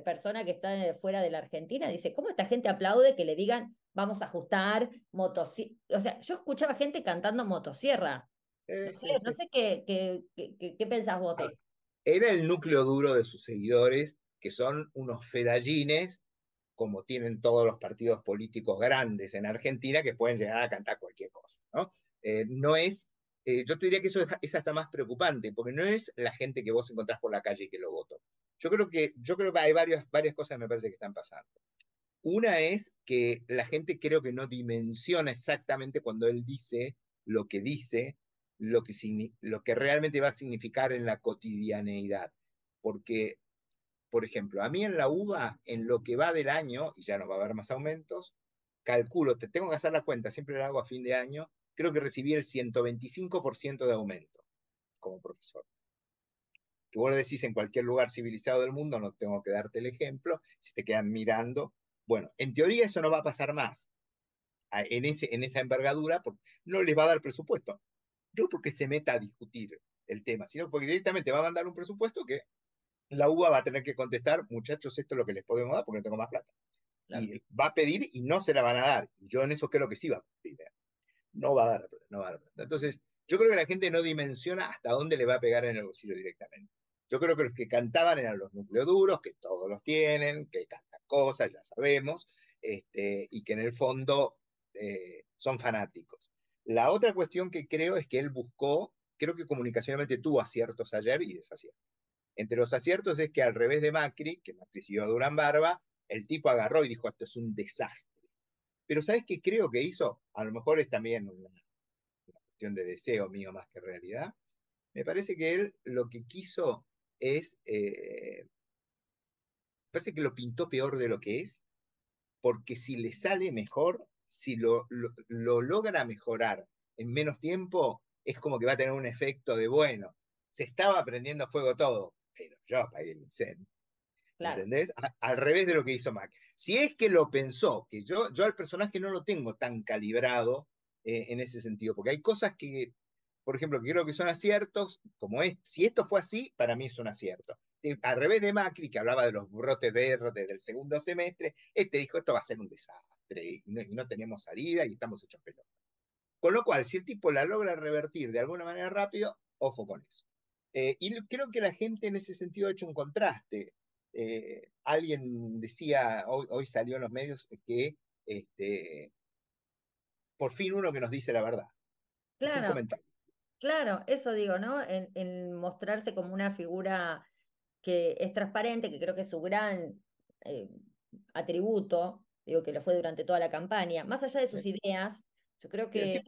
persona que está fuera de la Argentina dice, ¿cómo esta gente aplaude que le digan, vamos a ajustar motosierra? O sea, yo escuchaba gente cantando motosierra. no, sé, qué, qué, qué, pensás vos. Ah, era el núcleo duro de sus seguidores, que son unos fedallines, como tienen todos los partidos políticos grandes en Argentina, que pueden llegar a cantar cualquier cosa. ¿no? Eh, no es eh, yo te diría que eso es, hasta más preocupante, porque no es la gente que vos encontrás por la calle y que lo votó. Yo creo que, yo creo que hay varias, varias cosas que me parece que están pasando. Una es que la gente creo que no dimensiona exactamente cuando él dice lo que dice, lo que, lo que realmente va a significar en la cotidianeidad. Porque, por ejemplo, a mí en la UBA, en lo que va del año, y ya no va a haber más aumentos, calculo, te tengo que hacer la cuenta, siempre la hago a fin de año, creo que recibí el 125% de aumento como profesor. Que vos lo decís en cualquier lugar civilizado del mundo, no tengo que darte el ejemplo, si te quedan mirando. Bueno, en teoría eso no va a pasar más en, ese, en esa envergadura, no les va a dar presupuesto. No porque se meta a discutir el tema, sino porque directamente va a mandar un presupuesto que la UBA va a tener que contestar, muchachos, esto es lo que les podemos dar porque no tengo más plata. Y va a pedir y no se la van a dar. Y yo en eso creo que sí va a pedir no va a dar, no va a dar. Entonces, yo creo que la gente no dimensiona hasta dónde le va a pegar en el bolsillo directamente. Yo creo que los que cantaban eran los núcleos duros, que todos los tienen, que cantan cosas, ya sabemos, este, y que en el fondo eh, son fanáticos. La otra cuestión que creo es que él buscó, creo que comunicacionalmente tuvo aciertos ayer y desaciertos. Entre los aciertos es que al revés de Macri, que Macri siguió a Durán Barba, el tipo agarró y dijo, esto es un desastre pero ¿sabes qué creo que hizo? A lo mejor es también una, cuestión de deseo mío más que realidad. Me parece que él lo que quiso es, eh, parece que lo pintó peor de lo que es, porque si le sale mejor, si lo, lo, logra mejorar en menos tiempo, es como que va a tener un efecto de, bueno, se estaba prendiendo fuego todo, pero yo apagué el incendio. ¿Entendés? al revés de lo que hizo Mac. Si es que lo pensó, que yo, yo al personaje no lo tengo tan calibrado eh, en ese sentido, porque hay cosas que, por ejemplo, que creo que son aciertos, como es, si esto fue así, para mí es un acierto. Eh, al revés de Macri, que hablaba de los brotes verdes del segundo semestre, este dijo, esto va a ser un desastre, y no, tenemos salida y estamos hechos pelota. Con lo cual, si el tipo la logra revertir de alguna manera rápido, ojo con eso. Eh, y creo que la gente en ese sentido ha hecho un contraste. Eh, alguien decía, hoy, salió en los medios, que este, por fin uno que nos dice la verdad. Claro, claro, eso digo, ¿no? En, mostrarse como una figura que es transparente, que creo que es su gran eh, atributo, digo que lo fue durante toda la campaña, más allá de sus ideas, yo creo que es,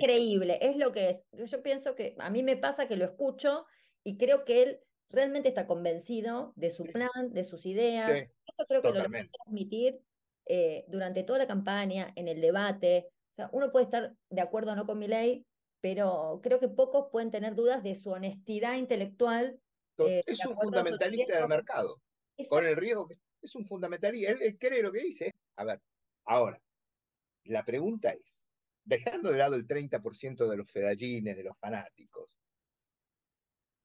creíble, es lo que es. Yo pienso que a mí me pasa que lo escucho y creo que él realmente está convencido de su plan, de sus ideas. Eso creo que lo lo a transmitir eh, durante toda la campaña, en el debate. O sea, uno puede estar de acuerdo o no con mi ley, pero creo que pocos pueden tener dudas de su honestidad intelectual. Eh, es un fundamentalista del mercado. Con el riesgo que es un fundamentalista. Él, cree lo que dice. A ver, ahora, la pregunta es, dejando de lado el 30% de los fedallines, de los fanáticos,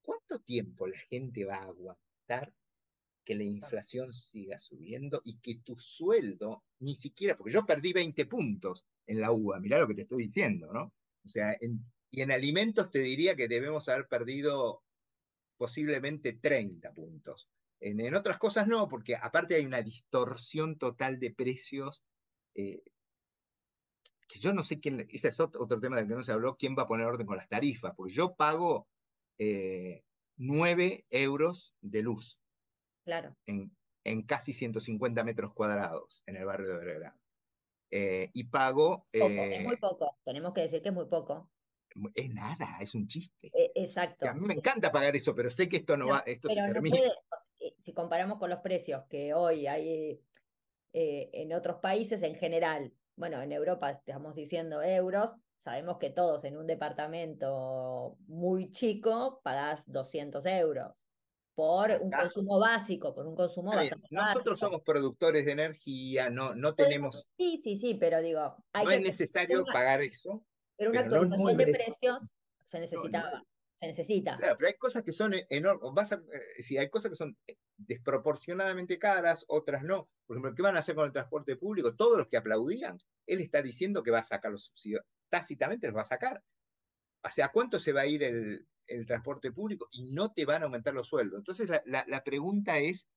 ¿cuánto tiempo la gente va a aguantar que la inflación siga subiendo y que tu sueldo ni siquiera, porque yo perdí 20 puntos en la UBA, mirá lo que te estoy diciendo, ¿no? O sea, y en alimentos te diría que debemos haber perdido posiblemente 30 puntos. En, otras cosas no, porque aparte hay una distorsión total de precios. Eh, que yo no sé quién, ese es otro, otro, tema del que no se habló, quién va a poner orden con las tarifas, porque yo pago 9 eh, euros de luz. Claro. En, en, casi 150 metros cuadrados en el barrio de Belgrano. Eh, y pago. es muy eh, poco, tenemos que decir que es muy poco. es nada, es un chiste. E, exacto. a mí me encanta pagar eso, pero sé que esto no, va, esto se termina. Eh, si comparamos con los precios que hoy hay en otros países en general, bueno, en Europa estamos diciendo euros, sabemos que todos en un departamento muy chico pagás 200 euros por un consumo básico, por un consumo básico. Nosotros somos productores de energía, no, no tenemos... Sí, sí, sí, pero digo... no es necesario pagar eso. Pero una actualización de precios se necesitaba. se necesita. Claro, pero hay cosas que son enormes. Vas eh, hay cosas que son desproporcionadamente caras, otras no. Por ejemplo, ¿qué van a hacer con el transporte público? Todos los que aplaudían, él está diciendo que va a sacar los subsidios. Tácitamente los va a sacar. O sea, ¿cuánto se va a ir el, transporte público? Y no te van a aumentar los sueldos. Entonces, la, pregunta es,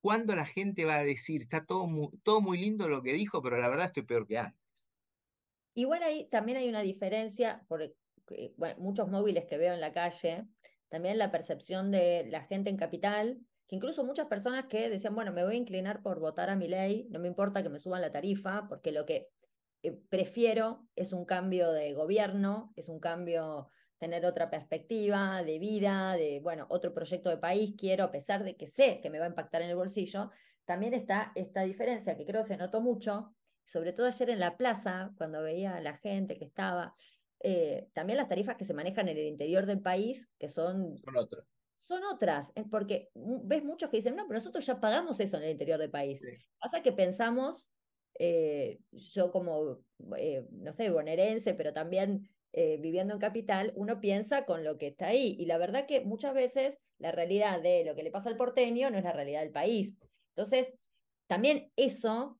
¿cuándo la gente va a decir, está todo muy, lindo lo que dijo, pero la verdad estoy peor que antes? Igual ahí también hay una diferencia, porque muchos móviles que veo en la calle, también la percepción de la gente en capital, que incluso muchas personas que decían, bueno, me voy a inclinar por votar a mi ley, no me importa que me suban la tarifa, porque lo que eh, prefiero es un cambio de gobierno, es un cambio, tener otra perspectiva de vida, de, bueno, otro proyecto de país, quiero, a pesar de que sé que me va a impactar en el bolsillo, también está esta diferencia que creo se notó mucho sobre todo ayer en la plaza, cuando veía a la gente que estaba, eh, también las tarifas que se manejan en el interior del país, que son... Son otras. Son otras, es porque ves muchos que dicen, no, pero nosotros ya pagamos eso en el interior del país. Pasa que pensamos, eh, yo como, eh, no sé, bonaerense, pero también viviendo en capital, uno piensa con lo que está ahí. Y la verdad que muchas veces la realidad de lo que le pasa al porteño no es la realidad del país. Entonces, también eso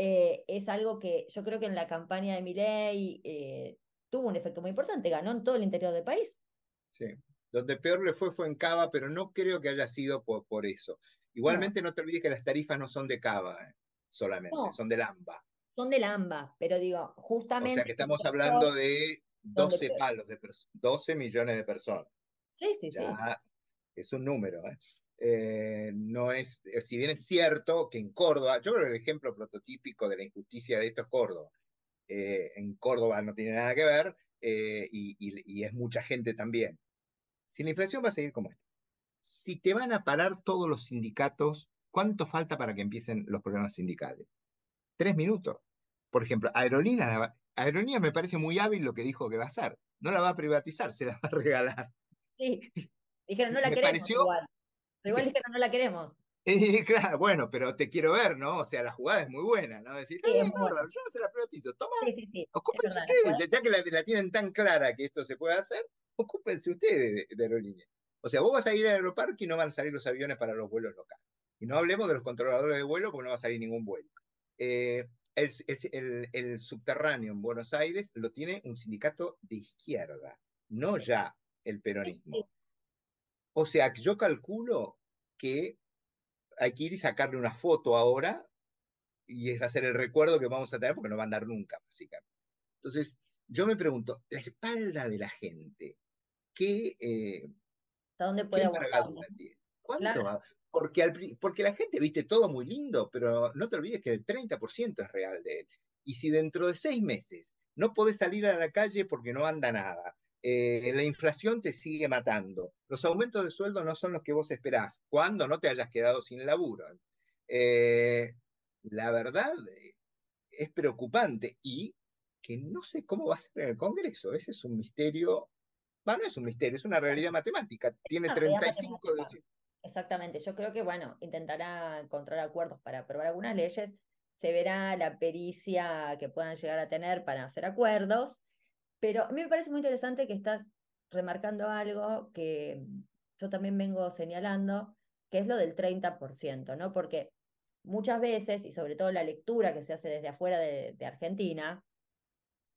eh, es algo que yo creo que en la campaña de Milei eh, tuvo un efecto muy importante, ganó en todo el interior del país. Sí, donde peor le fue fue en Cava, pero no creo que haya sido por, por eso. Igualmente no. te olvides que las tarifas no son de Cava eh, solamente, son de Lamba. Son de Lamba, pero digo, justamente... O sea que estamos hablando de 12 palos, de 12 millones de personas. Sí, sí, sí. Es un número, ¿eh? Eh, no es, si bien es cierto que en Córdoba, yo creo que el ejemplo prototípico de la injusticia de esto es Córdoba. Eh, en Córdoba no tiene nada que ver y, es mucha gente también. Si la inflación va a seguir como esta, si te van a parar todos los sindicatos, ¿cuánto falta para que empiecen los problemas sindicales? Tres minutos. Por ejemplo, Aerolíneas, Aerolíneas me parece muy hábil lo que dijo que va a hacer. No la va a privatizar, se la va a regalar. Sí, dijeron, no la queremos igual es que no la queremos. claro, bueno, pero te quiero ver, ¿no? O sea, la jugada es muy buena, ¿no? Decir, sí, yo no se la pelotito, toma, ocúpense ustedes, ya que la, tienen tan clara que esto se puede hacer, ocúpense ustedes de, aerolínea. O sea, vos vas a ir al aeroparque y no van a salir los aviones para los vuelos locales. Y no hablemos de los controladores de vuelo porque no va a salir ningún vuelo. Eh, el, el, el, subterráneo en Buenos Aires lo tiene un sindicato de izquierda, no ya el peronismo. O sea, yo calculo que hay que ir y sacarle una foto ahora y es hacer el recuerdo que vamos a tener porque no va a andar nunca, básicamente. Entonces, yo me pregunto, la espalda de la gente, ¿qué, eh, dónde puede tiene? ¿Cuánto? Porque, porque la gente, viste, todo muy lindo, pero no te olvides que el 30% es real de él. Y si dentro de seis meses no podés salir a la calle porque no anda nada, eh, la inflación te sigue matando. Los aumentos de sueldo no son los que vos esperás, cuando no te hayas quedado sin laburo. Eh, la verdad eh, es preocupante y que no sé cómo va a ser en el Congreso. Ese es un misterio. Bueno, no es un misterio, es una realidad matemática. Tiene 35 de... Exactamente, yo creo que, bueno, intentará encontrar acuerdos para aprobar algunas leyes. Se verá la pericia que puedan llegar a tener para hacer acuerdos pero a mí me parece muy interesante que estás remarcando algo que yo también vengo señalando, que es lo del 30%, ¿no? Porque muchas veces, y sobre todo la lectura que se hace desde afuera de, Argentina,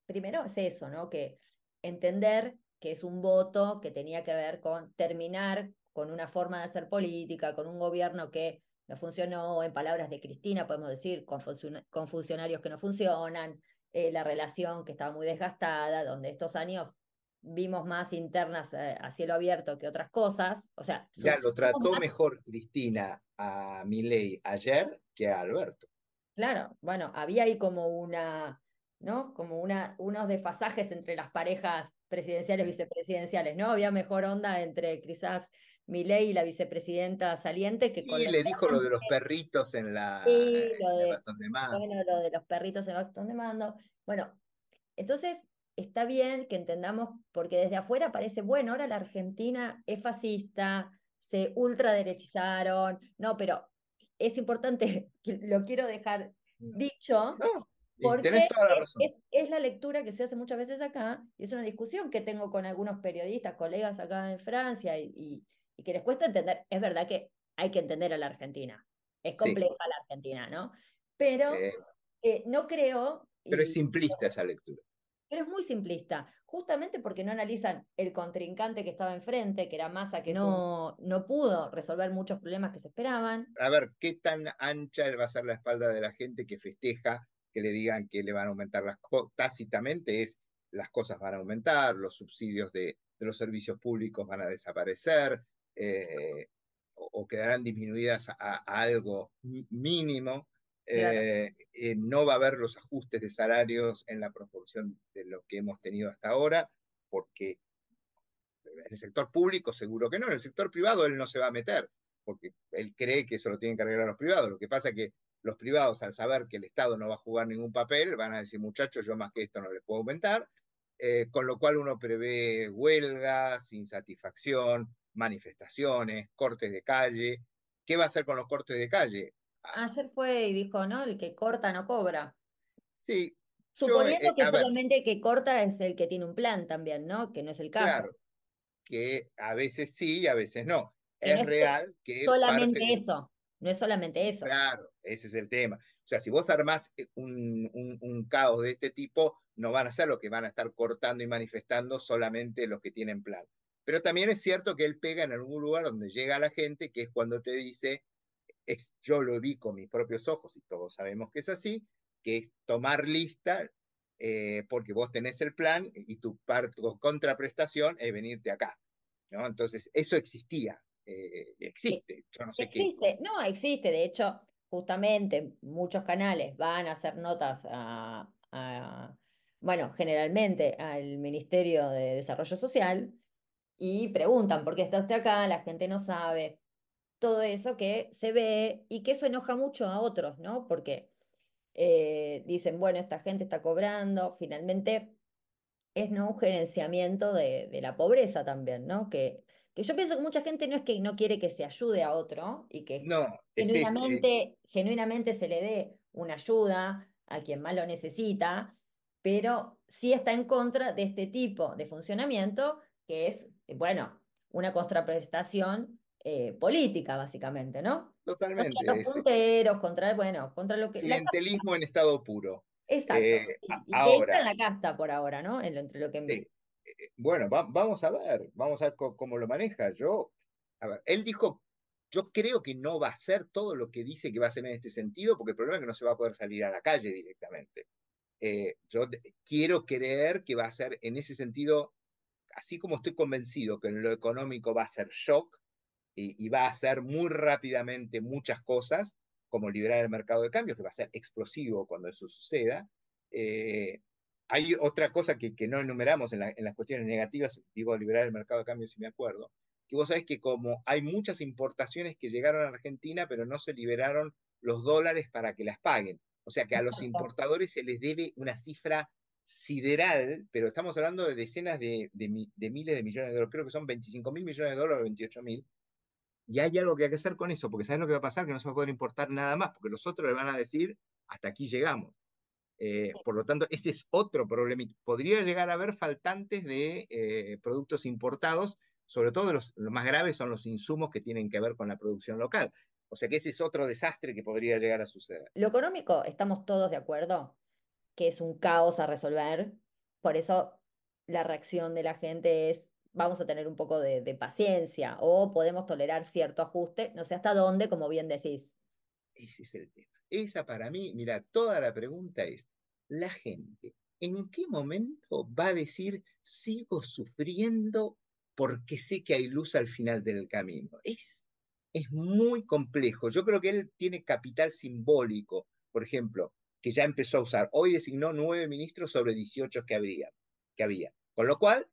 primero es eso, ¿no? Que entender que es un voto que tenía que ver con terminar con una forma de hacer política, con un gobierno que no funcionó, en palabras de Cristina podemos decir, con, con funcionarios que no funcionan, eh, la relación que estaba muy desgastada, donde estos años vimos más internas eh, a cielo abierto que otras cosas. O sea, ya lo trató mejor Cristina a Milei ayer que a Alberto. Claro, bueno, había ahí como una, ¿no? Como una, unos desfasajes entre las parejas presidenciales y vicepresidenciales, ¿no? Había mejor onda entre quizás Milei y la vicepresidenta saliente que con... le dijo lo de los perritos en la sí, lo de, bastón de mando. Bueno, lo de los perritos en bastón de mando. Bueno, entonces está bien que entendamos, porque desde afuera parece, bueno, ahora la Argentina es fascista, se ultraderechizaron, no, pero es importante, lo quiero dejar dicho, porque es, la lectura que se hace muchas veces acá, y es una discusión que tengo con algunos periodistas, colegas acá en Francia, y, que les cuesta entender. Es verdad que hay que entender a la Argentina. Es compleja la Argentina, ¿no? Pero eh, no creo. Pero es simplista esa lectura. Pero es muy simplista, justamente porque no analizan el contrincante que estaba enfrente, que era Massa, que no, no pudo resolver muchos problemas que se esperaban. A ver, ¿qué tan ancha va a ser la espalda de la gente que festeja que le digan que le van a aumentar las cosas? Tácitamente es las cosas van a aumentar, los subsidios de, los servicios públicos van a desaparecer eh, o, quedarán disminuidas a algo mínimo. Eh, eh, no va a haber los ajustes de salarios en la proporción de lo que hemos tenido hasta ahora, porque en el sector público seguro que no, en el sector privado él no se va a meter, porque él cree que eso lo tienen que arreglar los privados. Lo que pasa es que los privados, al saber que el Estado no va a jugar ningún papel, van a decir, muchachos, yo más que esto no les puedo aumentar, eh, con lo cual uno prevé huelgas, insatisfacción, manifestaciones, cortes de calle. ¿Qué va a hacer con los cortes de calle? Ayer fue y dijo, ¿no? El que corta no cobra. Sí. Suponiendo eh, que solamente el que corta es el que tiene un plan también, ¿no? Que no es el caso. Claro, que a veces sí, a veces no. es real que... Solamente eso, no es solamente eso. Claro, ese es el tema. O sea, si vos armás eh, un, un, caos de este tipo, no van a ser lo que van a estar cortando y manifestando solamente los que tienen plan. Pero también es cierto que él pega en algún lugar donde llega la gente, que es cuando te dice, yo lo vi con mis propios ojos y todos sabemos que es así, que es tomar lista eh, porque vos tenés el plan y tu, contraprestación es venirte acá. ¿no? Entonces, eso existía, eh, existe. Yo no sé existe, no, existe. De hecho, justamente muchos canales van a hacer notas a, bueno, generalmente al Ministerio de Desarrollo Social y preguntan por qué está usted acá, la gente no sabe todo eso que se ve y que eso enoja mucho a otros, ¿no? Porque eh, dicen, bueno, esta gente está cobrando, finalmente es ¿no? un gerenciamiento de, la pobreza también, ¿no? Que, que yo pienso que mucha gente no es que no quiere que se ayude a otro y que no, genuinamente, genuinamente se le dé una ayuda a quien más lo necesita, pero sí está en contra de este tipo de funcionamiento que es, bueno, una contraprestación eh, política, básicamente, ¿no? Totalmente. Contra los punteros, contra, bueno, contra lo que... Clientelismo en estado puro. Exacto. Eh, y, ahora, en la casta por ahora, ¿no? entre lo que... bueno, vamos a ver, vamos a ver cómo, lo maneja. Yo, él dijo, yo creo que no va a ser todo lo que dice que va a ser en este sentido, porque el problema es que no se va a poder salir a la calle directamente. yo quiero creer que va a ser en ese sentido, así como estoy convencido que en lo económico va a ser shock, y, va a hacer muy rápidamente muchas cosas, como liberar el mercado de cambios, que va a ser explosivo cuando eso suceda. Eh, hay otra cosa que, que no enumeramos en, en, las cuestiones negativas, digo liberar el mercado de cambios si me acuerdo, que vos sabés que como hay muchas importaciones que llegaron a Argentina, pero no se liberaron los dólares para que las paguen. O sea que a los importadores se les debe una cifra sideral, pero estamos hablando de decenas de, de, de miles de millones de dólares, creo que son 25 mil millones de dólares o 28 mil, y hay algo que hay que hacer con eso, porque ¿sabes lo que va a pasar? Que no se va a poder importar nada más, porque los otros le van a decir, hasta aquí llegamos. Eh, por lo tanto, ese es otro problema. Podría llegar a haber faltantes de eh, productos importados, sobre todo los, más graves son los insumos que tienen que ver con la producción local. O sea que ese es otro desastre que podría llegar a suceder. Lo económico, estamos todos de acuerdo que es un caos a resolver. Por eso la reacción de la gente es vamos a tener un poco de, paciencia o podemos tolerar cierto ajuste, no sé hasta dónde, como bien decís. Ese es el tema. Esa para mí, mira, toda la pregunta es, la gente, ¿en qué momento va a decir, sigo sufriendo porque sé que hay luz al final del camino? Es, es muy complejo. Yo creo que él tiene capital simbólico. Por ejemplo, que ya empezó a usar. Hoy designó nueve ministros sobre 18 que había. Que había. Con lo cual,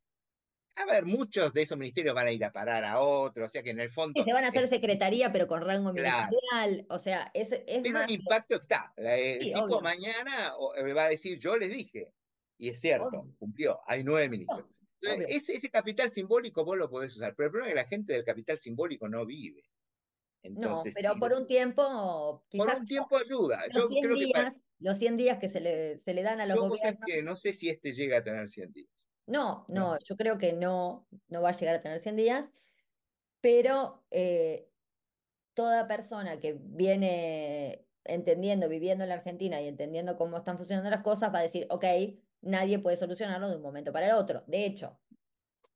a ver, muchos de esos ministerios van a ir a parar a otros, o sea que en el fondo... se van a hacer secretaría, pero con rango ministerial, o sea, es, es Pero el impacto está. El tipo mañana eh, va a decir, yo les dije, y es cierto, cumplió, hay nueve ministros. ese, ese, capital simbólico vos lo podés usar, pero el problema es que la gente del capital simbólico no vive. Entonces, no, pero por un tiempo. por un tiempo ayuda. Los, yo 100 creo días, que los 100 días que se le, se le dan a los gobiernos. Que no sé si este llega a tener 100 días. No, no, yo creo que no, no va a llegar a tener 100 días, pero eh, toda persona que viene entendiendo, viviendo en la Argentina y entendiendo cómo están funcionando las cosas, va a decir, ok, nadie puede solucionarlo de un momento para el otro. De hecho,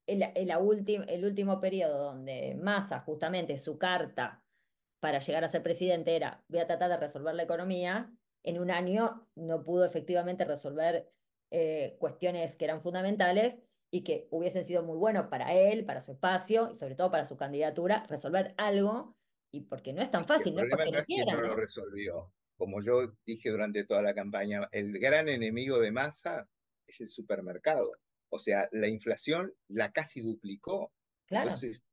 el, el, el último periodo donde Massa, justamente su carta para llegar a ser presidente era, voy a tratar de resolver la economía, en un año no pudo efectivamente resolver eh, cuestiones que eran fundamentales y que hubiesen sido muy buenos para él, para su espacio y sobre todo para su candidatura, resolver algo, y porque no es tan fácil, no es porque no, es que no lo resolvió. Como yo dije durante toda la campaña, el gran enemigo de Massa es el supermercado. O sea, la inflación la casi duplicó. Claro. Entonces,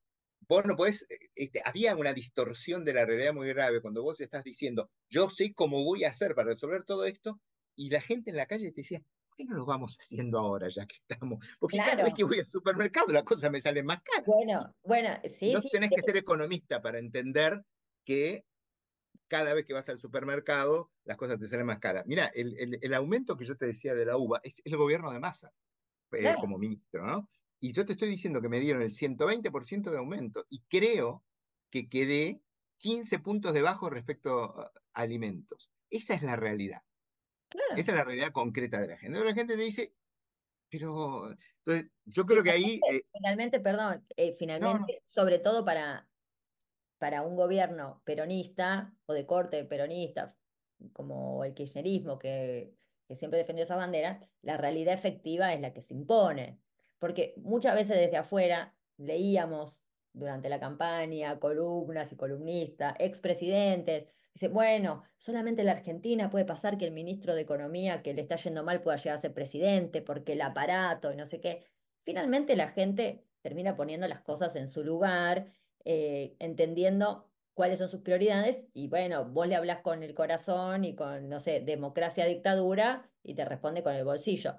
vos no podés, este, había una distorsión de la realidad muy grave cuando vos estás diciendo, yo sé cómo voy a hacer para resolver todo esto, y la gente en la calle te decía, qué no lo vamos haciendo ahora ya que estamos? Porque cada vez que voy al supermercado la cosa me sale más cara. Bueno, bueno, sí. No tenés que ser economista para entender que cada vez que vas al supermercado las cosas te salen más caras. Mira, el, el, aumento que yo te decía de la uva es el gobierno de masa eh, como ministro, ¿no? Y yo te estoy diciendo que me dieron el 120% de aumento y creo que quedé 15 puntos debajo respecto a alimentos. Esa es la realidad. Esa es la realidad concreta de la gente. La gente te dice, pero entonces, yo creo que ahí... Eh, finalmente, perdón, eh, finalmente, sobre todo para, para un gobierno peronista o de corte peronista, como el kirchnerismo, que, que siempre defendió esa bandera, la realidad efectiva es la que se impone. Porque muchas veces desde afuera leíamos durante la campaña columnas y columnistas, expresidentes, Dice, bueno, solamente en la Argentina puede pasar que el ministro de Economía que le está yendo mal pueda llegar a ser presidente porque el aparato y no sé qué. Finalmente la gente termina poniendo las cosas en su lugar, eh, entendiendo cuáles son sus prioridades y bueno, vos le hablas con el corazón y con, no sé, democracia, dictadura y te responde con el bolsillo.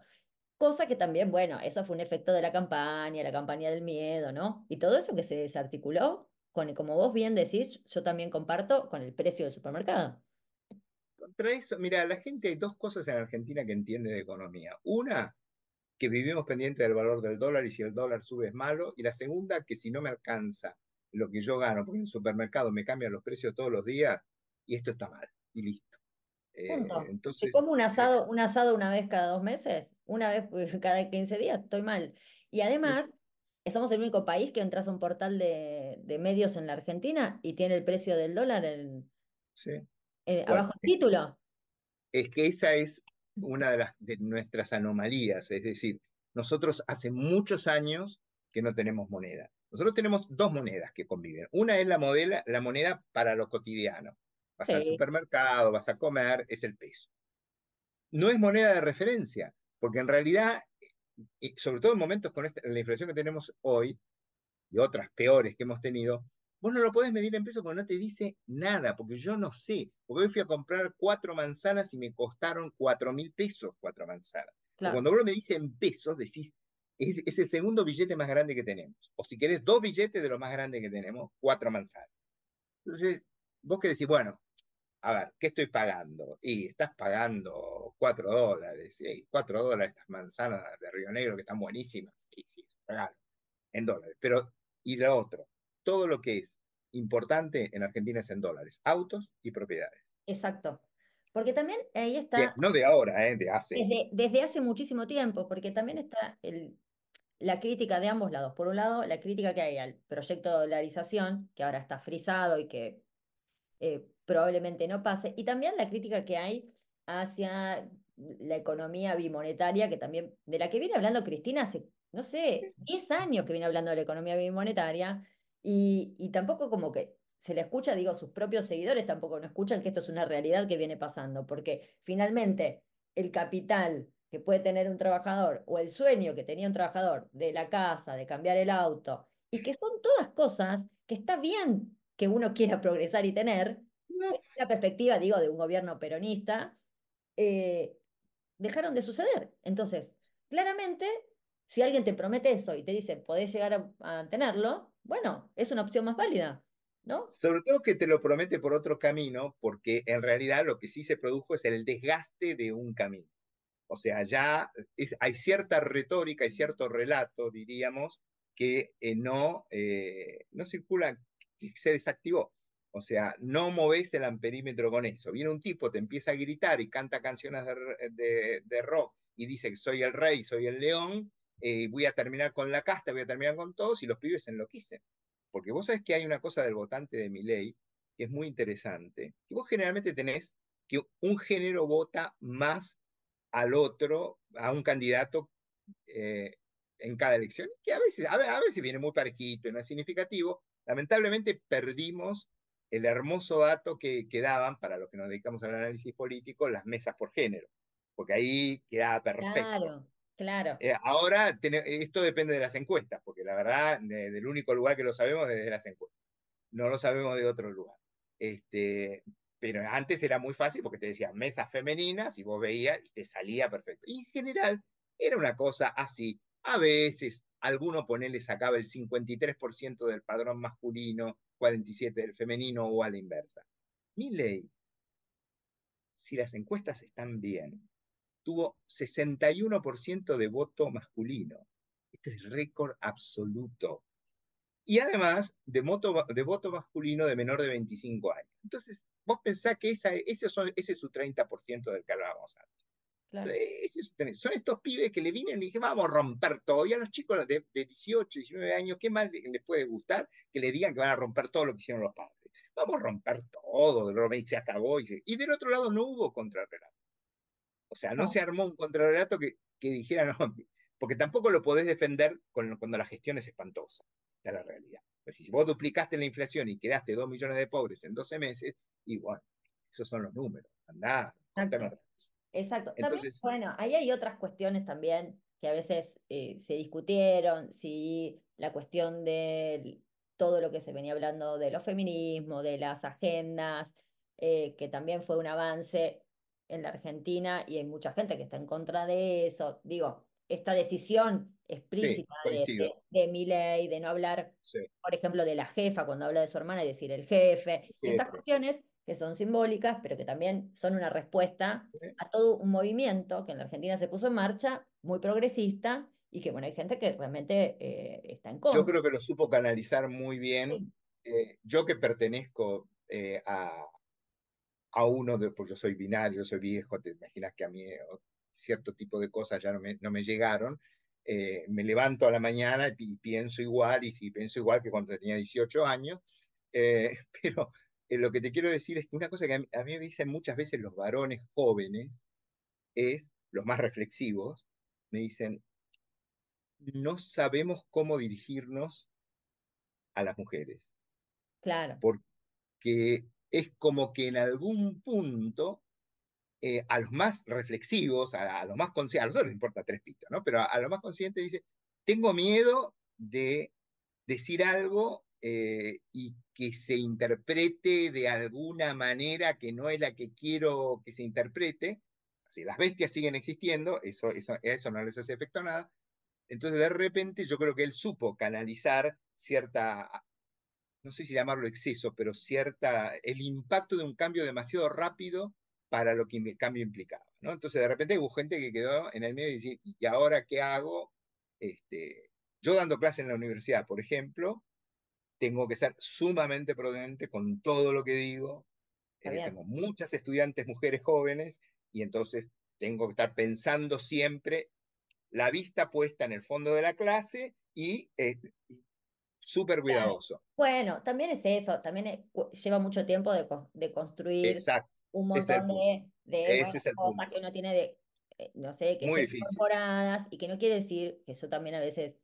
Cosa que también, bueno, eso fue un efecto de la campaña, la campaña del miedo, ¿no? Y todo eso que se desarticuló con, como vos bien decís, yo también comparto con el precio del supermercado. Contra eso, mira, la gente, hay dos cosas en Argentina que entiende de economía. Una, que vivimos pendiente del valor del dólar y si el dólar sube es malo. Y la segunda, que si no me alcanza lo que yo gano, porque en el supermercado me cambian los precios todos los días, y esto está mal, y listo. Eh, entonces, como un asado, un asado una vez cada dos meses, una vez cada 15 días, estoy mal. Y además, somos el único país que entras a un portal de, medios en la Argentina y tiene el precio del dólar en, abajo del título. Es que esa es una de, las, de nuestras anomalías, es decir, nosotros hace muchos años que no tenemos moneda. Nosotros tenemos dos monedas que conviven. Una es la, modela, la moneda para lo cotidiano. Vas al supermercado, vas a comer, es el peso. No es moneda de referencia, porque en realidad y sobre todo en momentos con la inflación que tenemos hoy y otras peores que hemos tenido, vos no lo podés medir en pesos porque no te dice nada, porque yo no sé. Porque hoy fui a comprar cuatro manzanas y me costaron cuatro mil pesos cuatro manzanas. Cuando vos me dice en pesos, decís, es, es, el segundo billete más grande que tenemos. O si querés, dos billetes de lo más grande que tenemos, cuatro manzanas. Entonces, vos que decís, bueno, a ver, ¿qué estoy pagando? Y estás pagando cuatro dólares, cuatro dólares estas manzanas de Río Negro que están buenísimas, sí, sí, regalo, en dólares. Pero, y lo otro, todo lo que es importante en Argentina es en dólares, autos y propiedades. Exacto. Porque también ahí está... no de ahora, ¿eh? de hace. Desde, desde hace muchísimo tiempo, porque también está el, la crítica de ambos lados. Por un lado, la crítica que hay al proyecto de dolarización, que ahora está frisado y que eh, probablemente no pase. Y también la crítica que hay hacia la economía bimonetaria, que también, de la que viene hablando Cristina hace, no sé, 10 años que viene hablando de la economía bimonetaria, y, y tampoco como que se le escucha, digo, sus propios seguidores tampoco no escuchan que esto es una realidad que viene pasando, porque finalmente el capital que puede tener un trabajador o el sueño que tenía un trabajador de la casa, de cambiar el auto, y que son todas cosas que está bien que uno quiera progresar y tener, la perspectiva, digo, de un gobierno peronista, eh, dejaron de suceder. Entonces, claramente, si alguien te promete eso y te dice, podés llegar a tenerlo, bueno, es una opción más válida. Sobre todo que te lo promete por otro camino, porque en realidad lo que sí se produjo es el desgaste de un camino. O sea, ya hay cierta retórica, hay cierto relato, diríamos, que eh, no, eh, no circula, que se desactivó. O sea, no moves el amperímetro con eso. Viene un tipo, te empieza a gritar y canta canciones de, de, rock y dice que soy el rey, soy el león, eh, voy a terminar con la casta, voy a terminar con todos, y los pibes se enloquecen. Porque vos sabés que hay una cosa del votante de mi ley que es muy interesante, que vos generalmente tenés que un género vota más al otro, a un candidato eh, en cada elección, que a veces, a, a veces viene muy parejito y no es significativo. Lamentablemente perdimos el hermoso dato que, que daban, para los que nos dedicamos al análisis político, las mesas por género, porque ahí quedaba perfecto. Claro. Claro. Eh, ahora, esto depende de las encuestas, porque la verdad, del único lugar que lo sabemos es de las encuestas. No lo sabemos de otro lugar. Este, pero antes era muy fácil porque te decían mesas femeninas y vos veías y te salía perfecto. Y en general era una cosa así. A veces alguno ponele sacaba el 53% del padrón masculino, 47% del femenino o a la inversa. Mi ley, si las encuestas están bien, tuvo 61% de voto masculino. Este es récord absoluto. Y además de voto, masculino de menor de 25 años. Entonces, vos pensás que ese, ese es su 30% del que hablábamos antes. Son estos pibes que le vienen y dije, vamos a romper todo. Y a los chicos de, 18, 19 años, ¿qué más les puede gustar que le digan que van a romper todo lo que hicieron los padres? Vamos a romper todo, se acabó. Y, y del otro lado no hubo contrarrelato. O sea, no, se armó un contrarrelato que, que dijera, no, porque tampoco lo podés defender cuando la gestión es espantosa, es la realidad. Pues si vos duplicaste la inflación y quedaste dos millones de pobres en 12 meses, y bueno, esos son los números, andá, Exacto. Entonces, bueno, ahí hay otras cuestiones también que a veces eh, se discutieron, si la cuestión de todo lo que se venía hablando de los feminismos, de las agendas, eh, que también fue un avance, en la Argentina y hay mucha gente que está en contra de eso. Digo, esta decisión explícita de, de, mi ley, de no hablar, por ejemplo, de la jefa cuando habla de su hermana y decir el jefe, estas cuestiones que son simbólicas, pero que también son una respuesta a todo un movimiento que en la Argentina se puso en marcha, muy progresista, y que bueno, hay gente que realmente eh, está en contra. Yo creo que lo supo canalizar muy bien. Eh, yo que pertenezco eh, a, a uno, de, pues yo soy binario, soy viejo, te imaginas que a mí eh, cierto tipo de cosas ya no me, no me llegaron. Eh, me levanto a la mañana y, pienso igual, y si pienso igual que cuando tenía 18 años, eh, lo que te quiero decir es que una cosa que a mí, a mí, me dicen muchas veces los varones jóvenes, es, los más reflexivos, me dicen, no sabemos cómo dirigirnos a las mujeres. Claro. Porque es como que en algún punto eh, a los más reflexivos, a, los más conscientes, a nosotros les importa tres pitos, ¿no? Pero a, los más conscientes dice, tengo miedo de decir algo eh, y que se interprete de alguna manera que no es la que quiero que se interprete. Si las bestias siguen existiendo, eso, eso, eso no les hace efecto a nada. Entonces, de repente, yo creo que él supo canalizar cierta no sé si llamarlo exceso, pero cierta, el impacto de un cambio demasiado rápido para lo que el cambio implicaba. ¿no? Entonces de repente hubo gente que quedó en el medio y decía, ¿y ahora qué hago? Este, yo dando clase en la universidad, por ejemplo, tengo que ser sumamente prudente con todo lo que digo. Eh, tengo muchas estudiantes mujeres jóvenes y entonces tengo que estar pensando siempre la vista puesta en el fondo de la clase y, eh, súper cuidadoso. Bueno, también es eso, también lleva mucho tiempo de, de construir un montón de, cosas que uno tiene de, eh, no sé, que son incorporadas y que no quiere decir que eso también a veces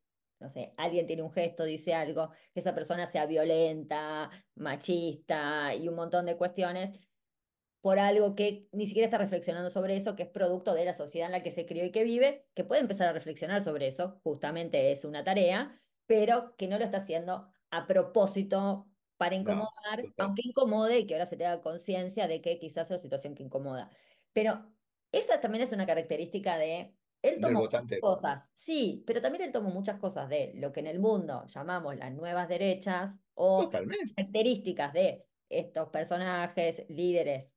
no sé, alguien tiene un gesto, dice algo, que esa persona sea violenta, machista y un montón de cuestiones por algo que ni siquiera está reflexionando sobre eso, que es producto de la sociedad en la que se crió y que vive, que puede empezar a reflexionar sobre eso, justamente es una tarea, pero que no lo está haciendo a propósito para incomodar, aunque incomode y que ahora se tenga conciencia de que quizás es una situación que incomoda. Pero esa también es una característica de... Él tomó muchas cosas, sí, pero también él tomó muchas cosas de lo que en el mundo llamamos las nuevas derechas o características de estos personajes, líderes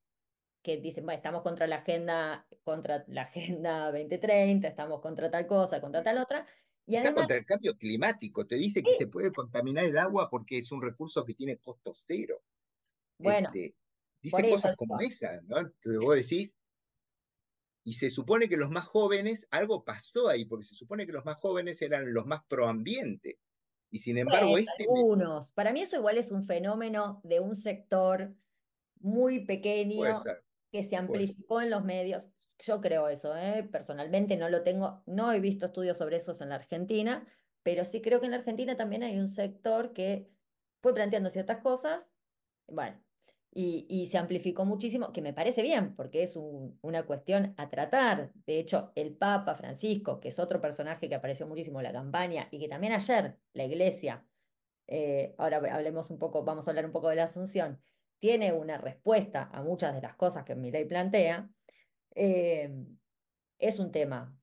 que dicen, bueno, estamos contra la agenda, contra la agenda 2030, estamos contra tal cosa, contra tal otra, Está contra el cambio climático, te dice que se puede contaminar el agua porque es un recurso que tiene costo cero. Bueno, este, dice cosas como esas, ¿no? Entonces vos decís, y se supone que los más jóvenes, algo pasó ahí, porque se supone que los más jóvenes eran los más proambiente. Y sin embargo, este. Algunos. Para mí, eso igual es un fenómeno de un sector muy pequeño que se amplificó en los medios. Yo creo eso, ¿eh? personalmente no lo tengo, no he visto estudios sobre eso en la Argentina, pero sí creo que en la Argentina también hay un sector que fue planteando ciertas cosas, bueno, y, se amplificó muchísimo, que me parece bien, porque es una cuestión a tratar. De hecho, el Papa Francisco, que es otro personaje que apareció muchísimo en la campaña y que también ayer la Iglesia, eh, ahora hablemos un poco, vamos a hablar un poco de la Asunción, tiene una respuesta a muchas de las cosas que ley plantea, eh, es un tema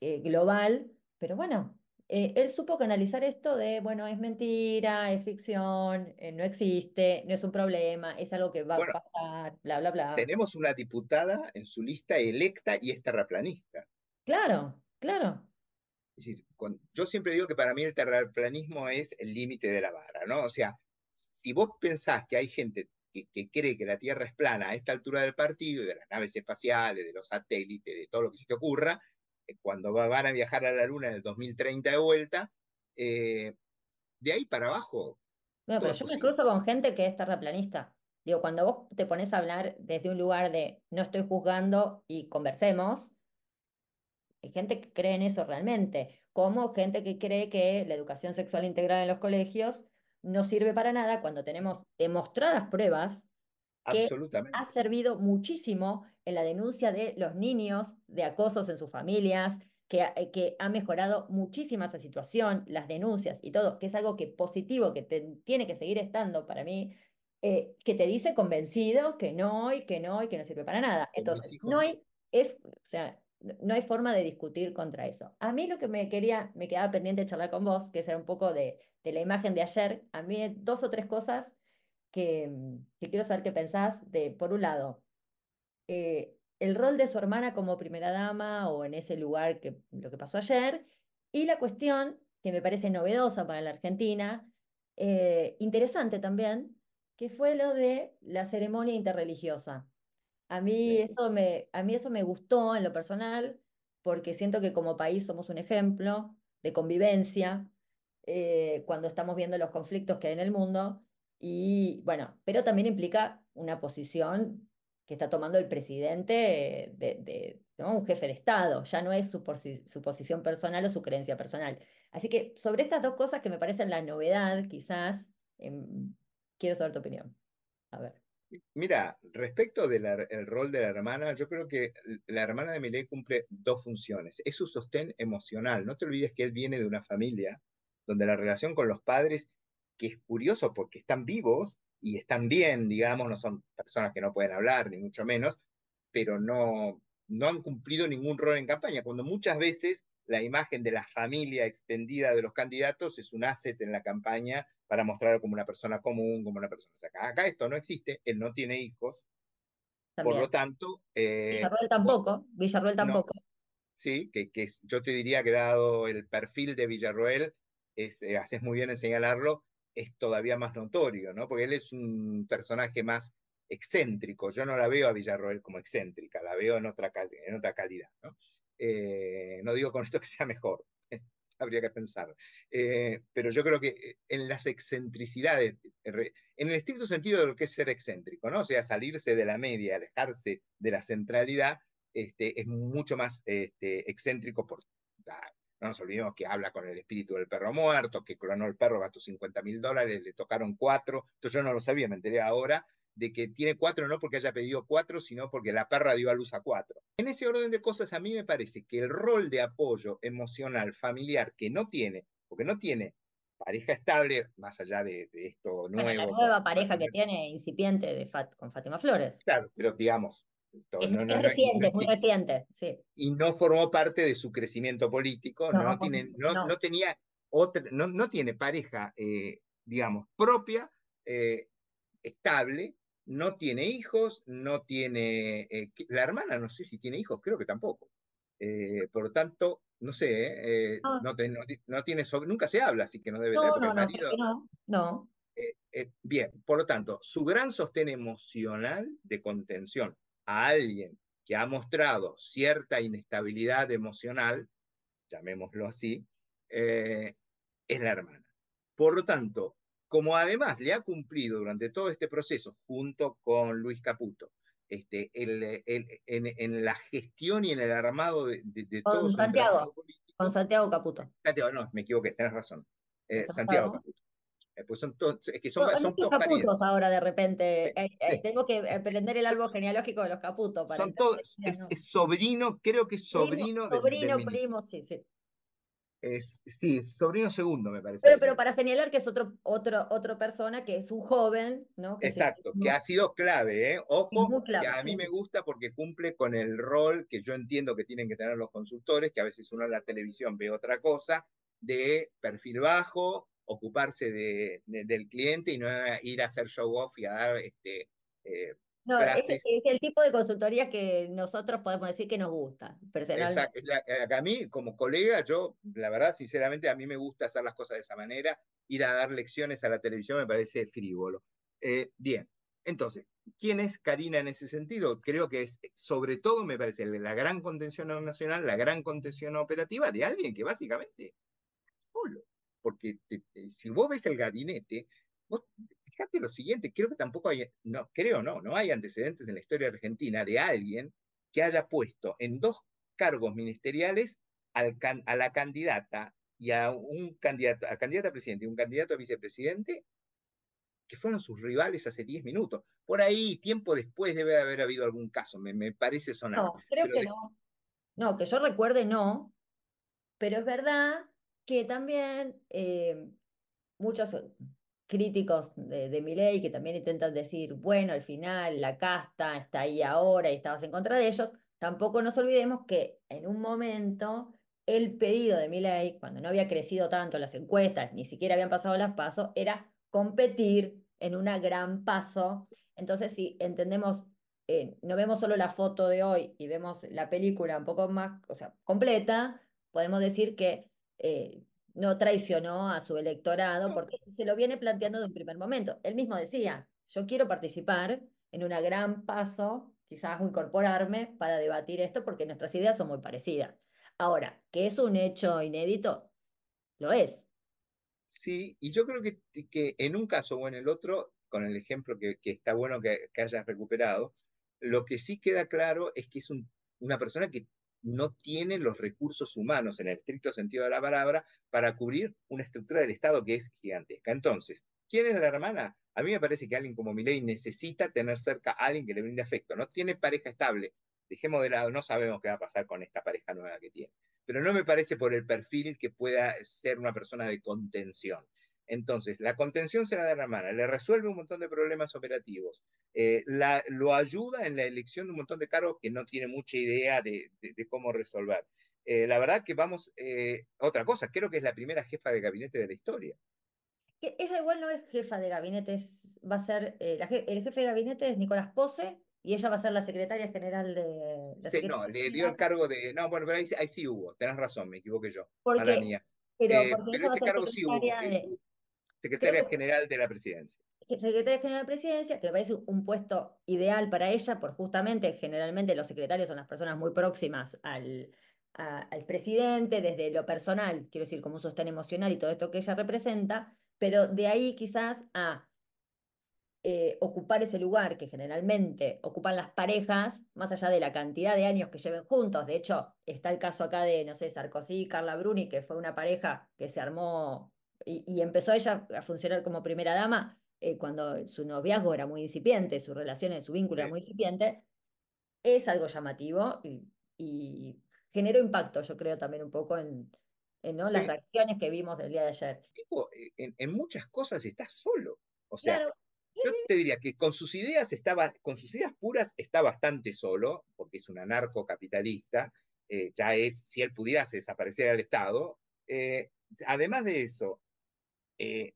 eh, global, pero bueno, eh, él supo canalizar esto de, bueno, es mentira, es ficción, no existe, no es un problema, es algo que va a pasar, bla, bla, bla. Tenemos una diputada en su lista electa y es terraplanista. Claro, claro. Es decir, yo siempre digo que para mí el terraplanismo es el límite de la vara, ¿no? O sea, si vos pensás que hay gente que, cree que la Tierra es plana a esta altura del partido, de las naves espaciales, de los satélites, de todo lo que se te ocurra, eh, cuando van a viajar a la Luna en el 2030 de vuelta, eh, de ahí para abajo. Pero yo me cruzo con gente que es terraplanista. Digo, cuando vos te pones a hablar desde un lugar de no estoy juzgando y conversemos, hay gente que cree en eso realmente, como gente que cree que la educación sexual integral en los colegios no sirve para nada cuando tenemos demostradas pruebas que ha servido muchísimo en la denuncia de los niños de acosos en sus familias, que, eh, que ha mejorado muchísimo esa situación, las denuncias y todo, que es algo que positivo, que tiene que seguir estando para mí, eh, que te dice convencido que no y que no y que no sirve para nada. Entonces, no hay, es, o sea, no hay forma de discutir contra eso. A mí lo que me quería, me quedaba pendiente de charlar con vos, que es un poco de de la imagen de ayer, a mí dos o tres cosas que, quiero saber qué pensás. De, por un lado, eh, el rol de su hermana como primera dama o en ese lugar que lo que pasó ayer, y la cuestión que me parece novedosa para la Argentina, eh, interesante también, que fue lo de la ceremonia interreligiosa. A mí, eso me, a mí eso me gustó en lo personal, porque siento que como país somos un ejemplo de convivencia, eh, cuando estamos viendo los conflictos que hay en el mundo. Y bueno, pero también implica una posición que está tomando el presidente de, un jefe de Estado, ya no es su, su, posición personal o su creencia personal. Así que sobre estas dos cosas que me parecen la novedad, quizás, em, quiero saber tu opinión. A ver. Mira, respecto del rol de la hermana, yo creo que la hermana de Milei cumple dos funciones. Es su sostén emocional. No te olvides que él viene de una familia donde la relación con los padres, que es curioso porque están vivos y están bien, digamos, no son personas que no pueden hablar, ni mucho menos, pero no, no han cumplido ningún rol en campaña, cuando muchas veces la imagen de la familia extendida de los candidatos es un asset en la campaña para mostrarlo como una persona común, como una persona. acá, acá esto no existe, él no tiene hijos, por lo tanto... Eh, Villarroel tampoco, Villarroel tampoco. sí, que, que yo te diría que dado el perfil de Villarroel, es, eh, haces muy bien en señalarlo, es todavía más notorio, ¿no? Porque él es un personaje más excéntrico. Yo no la veo a Villarroel como excéntrica, la veo en otra, en otra calidad, ¿no? Eh, no digo con esto que sea mejor, habría que pensar. Eh, pero yo creo que en las excentricidades, en el estricto sentido de lo que es ser excéntrico, ¿no? O sea, salirse de la media, alejarse de la centralidad, este, es mucho más este, excéntrico por, no nos olvidemos que habla con el espíritu del perro muerto, que clonó el perro, gastó 50 mil dólares, le tocaron cuatro. Esto yo no lo sabía, me enteré ahora de que tiene cuatro no porque haya pedido cuatro, sino porque la perra dio a luz a cuatro. En ese orden de cosas, a mí me parece que el rol de apoyo emocional familiar que no tiene, porque no tiene pareja estable, más allá de, esto nuevo. la nueva pareja que tiene incipiente de con Fátima Flores. Claro, pero digamos. Es, no, reciente, muy reciente, sí. Y no formó parte de su crecimiento político, no, tiene, no, tenía otra, no, tiene pareja, eh, digamos, propia, eh, estable, no tiene hijos, no tiene... Eh, la hermana no sé si tiene hijos, creo que tampoco. Por lo tanto, no sé, ah. no, no, tiene nunca se habla, así que no debe tener. No, marido, no, no. bien, por lo tanto, su gran sostén emocional de contención a alguien que ha mostrado cierta inestabilidad emocional, llamémoslo así, es la hermana. Por lo tanto, como además le ha cumplido durante todo este proceso, junto con Luis Caputo, este, en, la gestión y en el armado de, de, con Santiago, Con Santiago Caputo. Santiago, no, me equivoqué, tenés razón. Eh, Santiago Caputo. Eh, pues son todos, es que son, son todos caputos ahora de repente. Eh, tengo que aprender el árbol genealógico de los caputos. Para son todos, es, sobrino, creo que es sobrino. Sobrino, primo, sí, sí sí, sobrino segundo, me parece. Pero, pero, para señalar que es otro, otro, otra persona, que es un joven, ¿no? Exacto, que ha sido clave, ¿eh? Ojo, que a mí me gusta porque cumple con el rol que yo entiendo que tienen que tener los consultores, que a veces uno en la televisión ve otra cosa, de perfil bajo, ocuparse de, del cliente y no ir a hacer show off y a dar este, eh, no, es, el tipo de consultoría que nosotros podemos decir que nos gusta, personalmente. Exacto. A mí, como colega, yo, la verdad, sinceramente, a mí me gusta hacer las cosas de esa manera. Ir a dar lecciones a la televisión me parece frívolo. Eh, bien, entonces, ¿quién es Karina en ese sentido? Creo que es, sobre todo, me parece, la gran contención nacional, la gran contención operativa de alguien que básicamente Porque si vos ves el gabinete, vos fíjate lo siguiente, creo que tampoco hay, no, creo no, no hay antecedentes en la historia argentina de alguien que haya puesto en dos cargos ministeriales al, a la candidata y a un candidato, a candidata a presidente y un candidato a vicepresidente que fueron sus rivales hace 10 minutos. Por ahí, tiempo después debe haber habido algún caso, me, me parece sonar. No, creo que no. No, que yo recuerde no, pero es verdad que también eh, muchos críticos de, de ley que también intentan decir, bueno, al final la casta está ahí ahora y estabas en contra de ellos, tampoco nos olvidemos que en un momento el pedido de ley cuando no había crecido tanto las encuestas, ni siquiera habían pasado las pasos, era competir en una gran paso. Entonces, si entendemos, eh, no vemos solo la foto de hoy y vemos la película un poco más, o sea, completa, podemos decir que eh, no traicionó a su electorado porque se lo viene planteando de un primer momento. Él mismo decía, yo quiero participar en una gran paso, quizás incorporarme para debatir esto porque nuestras ideas son muy parecidas. Ahora, que es un hecho inédito, lo es. Sí, y yo creo que, que en un caso o en el otro, con el ejemplo que, está bueno que, que, hayas recuperado, lo que sí queda claro es que es una persona que no tiene los recursos humanos en el estricto sentido de la palabra para cubrir una estructura del Estado que es gigantesca. Entonces, ¿quién es la hermana? A mí me parece que alguien como Milei necesita tener cerca a alguien que le brinde afecto. No tiene pareja estable. Dejemos de lado, no sabemos qué va a pasar con esta pareja nueva que tiene. Pero no me parece por el perfil que pueda ser una persona de contención. Entonces, la contención se la da la hermana, le resuelve un montón de problemas operativos, eh, lo ayuda en la elección de un montón de cargos que no tiene mucha idea de, cómo resolver. Eh, la verdad que vamos, eh, otra cosa, creo que es la primera jefa de gabinete de la historia. Ella igual no es jefa de gabinete, va a ser, el jefe de gabinete es Nicolás Pose y ella va a ser la secretaria general de... sí, no, le dio el cargo de... No, bueno, pero ahí, sí hubo, tenés razón, me equivoqué yo. Porque, mía. Pero, ese cargo sí hubo. Secretaria General de la Presidencia. Secretaria General de la Presidencia, que me parece un puesto ideal para ella, por justamente generalmente los secretarios son las personas muy próximas al, al presidente, desde lo personal, quiero decir, como un sostén emocional y todo esto que ella representa, pero de ahí quizás a eh, ocupar ese lugar que generalmente ocupan las parejas, más allá de la cantidad de años que lleven juntos. De hecho, está el caso acá de, no sé, Sarkozy y Carla Bruni, que fue una pareja que se armó y, empezó ella a funcionar como primera dama eh, cuando su noviazgo era muy incipiente, su relación, su vínculo era muy incipiente. Es algo llamativo y, generó impacto, yo creo, también un poco en, ¿no? las reacciones que vimos del día de ayer. Tipo, en, muchas cosas está solo. O sea, yo te diría que con sus ideas estaba, con sus ideas puras está bastante solo, porque es un anarcocapitalista, eh, ya es, si él pudiese desaparecer al Estado. Eh, además de eso, eh,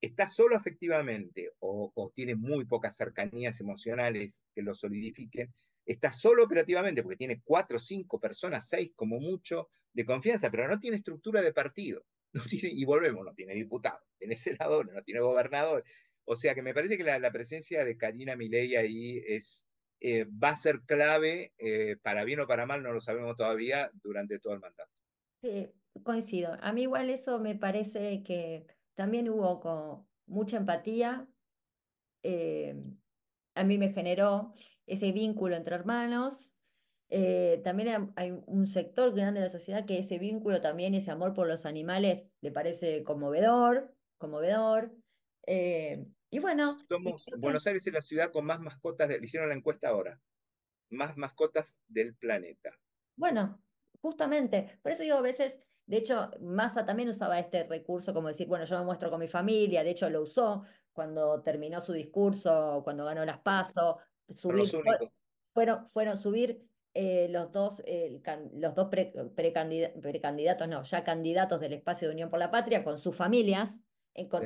está solo efectivamente o, tiene muy pocas cercanías emocionales que lo solidifiquen, está solo operativamente porque tiene cuatro, cinco personas, seis como mucho de confianza, pero no tiene estructura de partido. Y volvemos, no tiene diputados, tiene senadores, no tiene gobernadores. O sea que me parece que la, presencia de Karina Milei ahí es, eh, va a ser clave, eh, para bien o para mal, no lo sabemos todavía, durante todo el mandato. Sí, coincido. A mí igual eso me parece que también hubo con mucha empatía. Eh, a mí me generó ese vínculo entre hermanos. también hay un sector grande de la sociedad que ese vínculo también, ese amor por los animales, le parece conmovedor, conmovedor. Eh, y bueno. Somos, Buenos Aires es la ciudad con más mascotas, le hicieron la encuesta ahora, más mascotas del planeta. Bueno, justamente, por eso digo a veces, de hecho, Massa también usaba este recurso como decir, bueno, yo me muestro con mi familia, de hecho lo usó cuando terminó su discurso, cuando ganó las PASO, subir, fueron, fueron subir eh, los dos, los dos precandidatos, no, ya candidatos del espacio de Unión por la Patria con sus familias,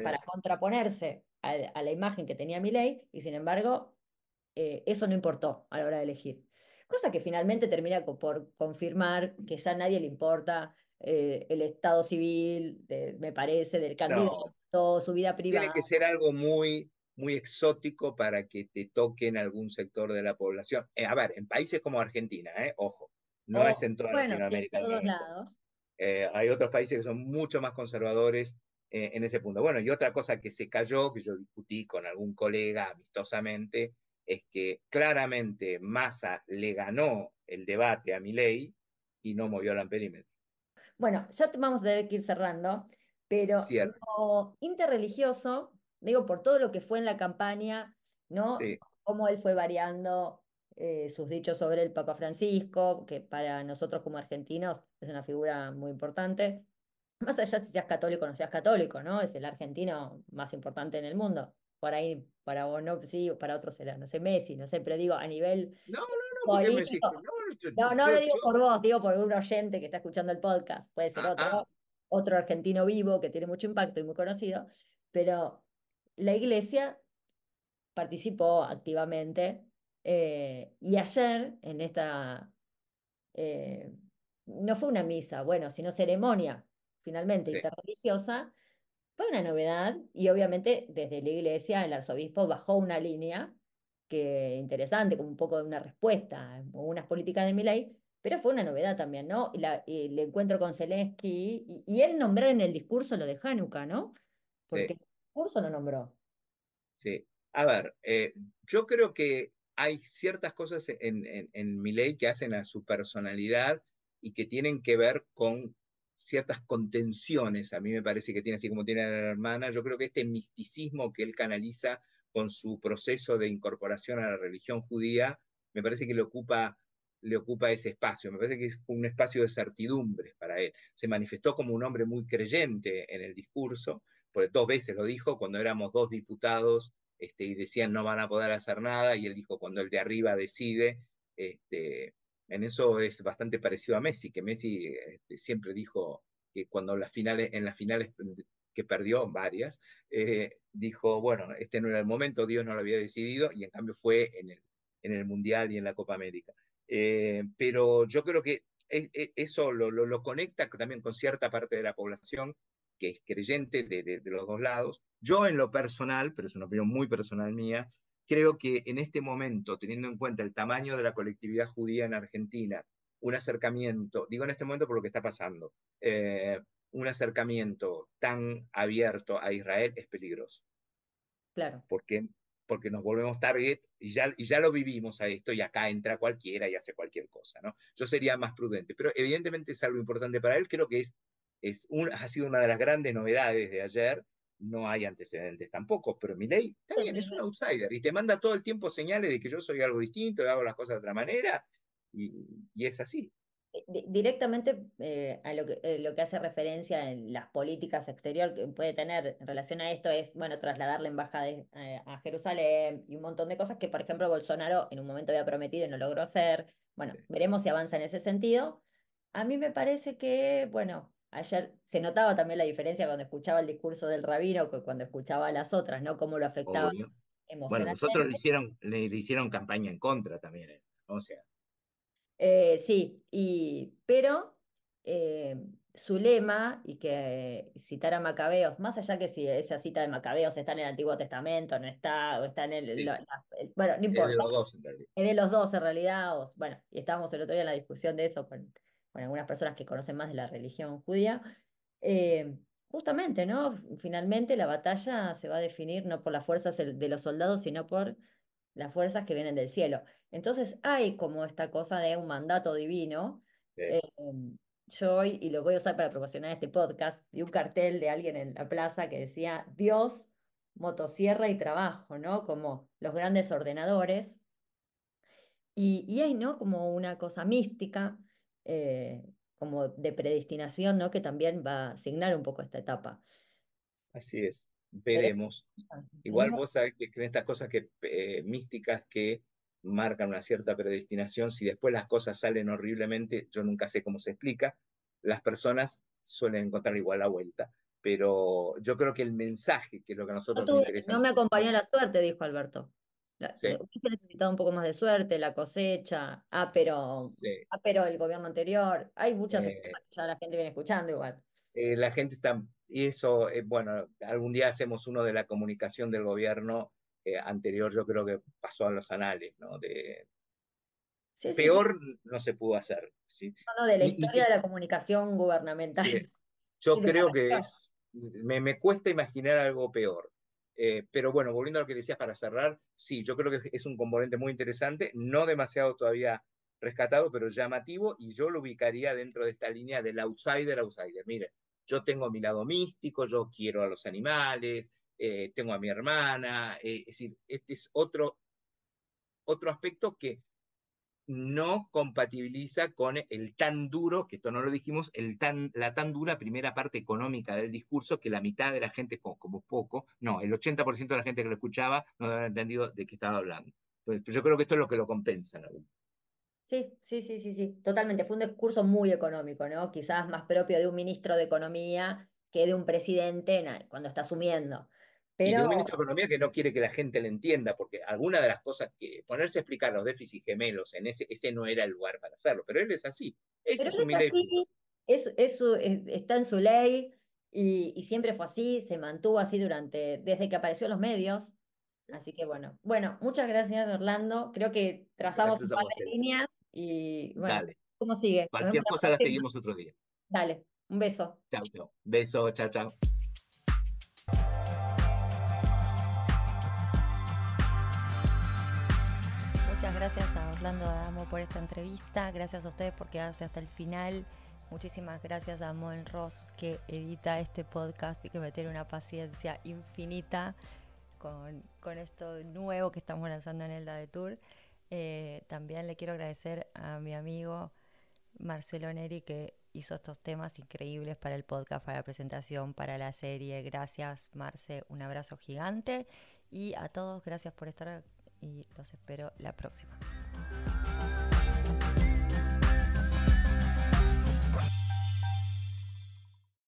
para contraponerse a, la imagen que tenía ley y sin embargo, eh, eso no importó a la hora de elegir. Cosa que finalmente termina por confirmar que ya a nadie le importa eh, el estado civil, me parece, del candidato, su vida privada. Tiene que ser algo muy, muy exótico para que te toque en algún sector de la población. Eh, a ver, en países como Argentina, ojo, no es en toda Latinoamérica. en todos lados. hay otros países que son mucho más conservadores eh, en ese punto. Bueno, y otra cosa que se cayó, que yo discutí con algún colega amistosamente, es que claramente Massa le ganó el debate a Milei y no movió el amperímetro. Bueno, ya vamos a tener que ir cerrando, pero como interreligioso, digo, por todo lo que fue en la campaña, ¿no? Cómo él fue variando eh, sus dichos sobre el Papa Francisco, que para nosotros como argentinos es una figura muy importante. Más allá si seas católico o no seas católico, ¿no? Es el argentino más importante en el mundo. Por ahí, para vos no, sí, para otros será, no sé, Messi, no sé, pero digo, a nivel. No, no, no, No, no, lo digo por vos, digo por un oyente que está escuchando el podcast. Puede ser ah, otro, ah. otro argentino vivo que tiene mucho impacto y muy conocido, pero la iglesia participó activamente. Eh, y ayer, en esta. Eh, no fue una misa, bueno, sino ceremonia finalmente interreligiosa, fue una novedad y obviamente desde la iglesia el arzobispo bajó una línea que interesante, como un poco de una respuesta a unas políticas de Milei, pero fue una novedad también, ¿no? el encuentro con Zelensky y, él nombrar en el discurso lo de Hanukkah, ¿no? Porque el discurso lo nombró. Sí, a ver, eh, yo creo que hay ciertas cosas en, en, en Milei que hacen a su personalidad y que tienen que ver con ciertas contenciones, a mí me parece que tiene así como tiene la hermana, yo creo que este misticismo que él canaliza con su proceso de incorporación a la religión judía, me parece que le ocupa, le ocupa ese espacio, me parece que es un espacio de certidumbre para él. Se manifestó como un hombre muy creyente en el discurso, porque dos veces lo dijo cuando éramos dos diputados este, y decían no van a poder hacer nada, y él dijo cuando el de arriba decide, este, en eso es bastante parecido a Messi, que Messi este, siempre dijo que cuando en las finales que perdió, varias, eh, dijo, bueno, este no era el momento, Dios no lo había decidido, y en cambio fue en el, en el Mundial y en la Copa América. Eh, pero yo creo que e, e, eso lo, lo, conecta también con cierta parte de la población que es creyente de, de los dos lados. Yo en lo personal, pero es una opinión muy personal mía, creo que en este momento, teniendo en cuenta el tamaño de la colectividad judía en Argentina, un acercamiento, digo en este momento por lo que está pasando, eh, un acercamiento tan abierto a Israel es peligroso. Claro. Porque porque nos volvemos target y ya, y ya lo vivimos a esto y acá entra cualquiera y hace cualquier cosa, ¿no? Yo sería más prudente, pero evidentemente es algo importante para él, creo que es, es un, ha sido una de las grandes novedades de ayer, no hay antecedentes tampoco, pero ley también es un outsider y te manda todo el tiempo señales de que yo soy algo distinto, y hago las cosas de otra manera, y, y es así. Eh, directamente eh, a lo que, eh, lo que hace referencia en las políticas exterior que puede tener en relación a esto es, bueno, trasladar la embajada a Jerusalén y un montón de cosas que, por ejemplo, Bolsonaro en un momento había prometido y no logró hacer. Bueno, veremos si avanza en ese sentido. A mí me parece que, bueno, ayer se notaba también la diferencia cuando escuchaba el discurso del rabino que cuando escuchaba a las otras, ¿no? Cómo lo afectaba emocionalmente. Bueno, nosotros le hicieron, le, hicieron campaña en contra también, o sea. Eh, sí, y, pero eh, su lema, y que citar a Macabeos, más allá que si esa cita de Macabeos está en el Antiguo Testamento, no está, o está en el, bueno, no importa. Es de los dos en realidad. Es de los dos en realidad, bueno, y estábamos el otro día en la discusión de eso con, con algunas personas que conocen más de la religión judía. Eh, justamente, ¿no? Finalmente la batalla se va a definir no por las fuerzas de los soldados, sino por las fuerzas que vienen del cielo. Entonces hay como esta cosa de un mandato divino. Eh, yo hoy, y lo voy a usar para promocionar este podcast, vi un cartel de alguien en la plaza que decía Dios, motosierra y trabajo, ¿no? Como los grandes ordenadores. Y, y hay, ¿no? Como una cosa mística, eh, como de predestinación, ¿no? Que también va a asignar un poco esta etapa. Así es veremos. Igual vos sabés que en estas cosas que, eh, místicas que marcan una cierta predestinación, si después las cosas salen horriblemente, yo nunca sé cómo se explica, las personas suelen encontrar igual la vuelta. Pero yo creo que el mensaje, que es lo que a nosotros no, nos interesa. No me acompañó la suerte, dijo Alberto. La, sí. necesitado un poco más de suerte, la cosecha, ah, pero, ah, pero el gobierno anterior. Hay muchas cosas que ya la gente viene escuchando igual. Eh, la gente está y eso, eh, bueno, algún día hacemos uno de la comunicación del gobierno eh, anterior, yo creo que pasó a los anales, ¿no? De, peor no se pudo hacer. ¿sí? No, de la historia de la comunicación gubernamental. Yo creo que es, me, me, cuesta imaginar algo peor. Eh, pero bueno, volviendo a lo que decías para cerrar, sí, yo creo que es un componente muy interesante, no demasiado todavía rescatado, pero llamativo, y yo lo ubicaría dentro de esta línea del outsider, outsider. Mire, yo tengo mi lado místico, yo quiero a los animales, eh, tengo a mi hermana, eh, es decir, este es otro, otro aspecto que no compatibiliza con el tan duro, que esto no lo dijimos, el tan, la tan dura primera parte económica del discurso, que la mitad de la gente, como, como poco, no, el 80% de la gente que lo escuchaba no había entendido de qué estaba hablando. Entonces, yo creo que esto es lo que lo compensa. Sí, sí, sí, sí, sí, totalmente. Fue un discurso muy económico, ¿no? Quizás más propio de un ministro de Economía que de un presidente cuando está asumiendo. Pero... Y de un ministro de Economía que no quiere que la gente le entienda, porque alguna de las cosas que ponerse a explicar los déficits gemelos en ese, ese no era el lugar para hacerlo, pero él es así. Ese es su es, es, está en su ley y, y siempre fue así, se mantuvo así durante, desde que apareció en los medios. Así que bueno, bueno, muchas gracias Orlando. Creo que trazamos un par de líneas y bueno, ¿cómo sigue? Cualquier cosa la seguimos otro día. Dale, un beso. Chao, chao. Beso, chao, chao. Gracias a Orlando Adamo por esta entrevista. Gracias a ustedes por quedarse hasta el final. Muchísimas gracias a Moen Ross que edita este podcast y que me tiene una paciencia infinita con, con esto nuevo que estamos lanzando en el de Tour. Eh, también le quiero agradecer a mi amigo Marcelo Neri que hizo estos temas increíbles para el podcast, para la presentación, para la serie. Gracias, Marce. Un abrazo gigante. Y a todos, gracias por estar y los espero la próxima.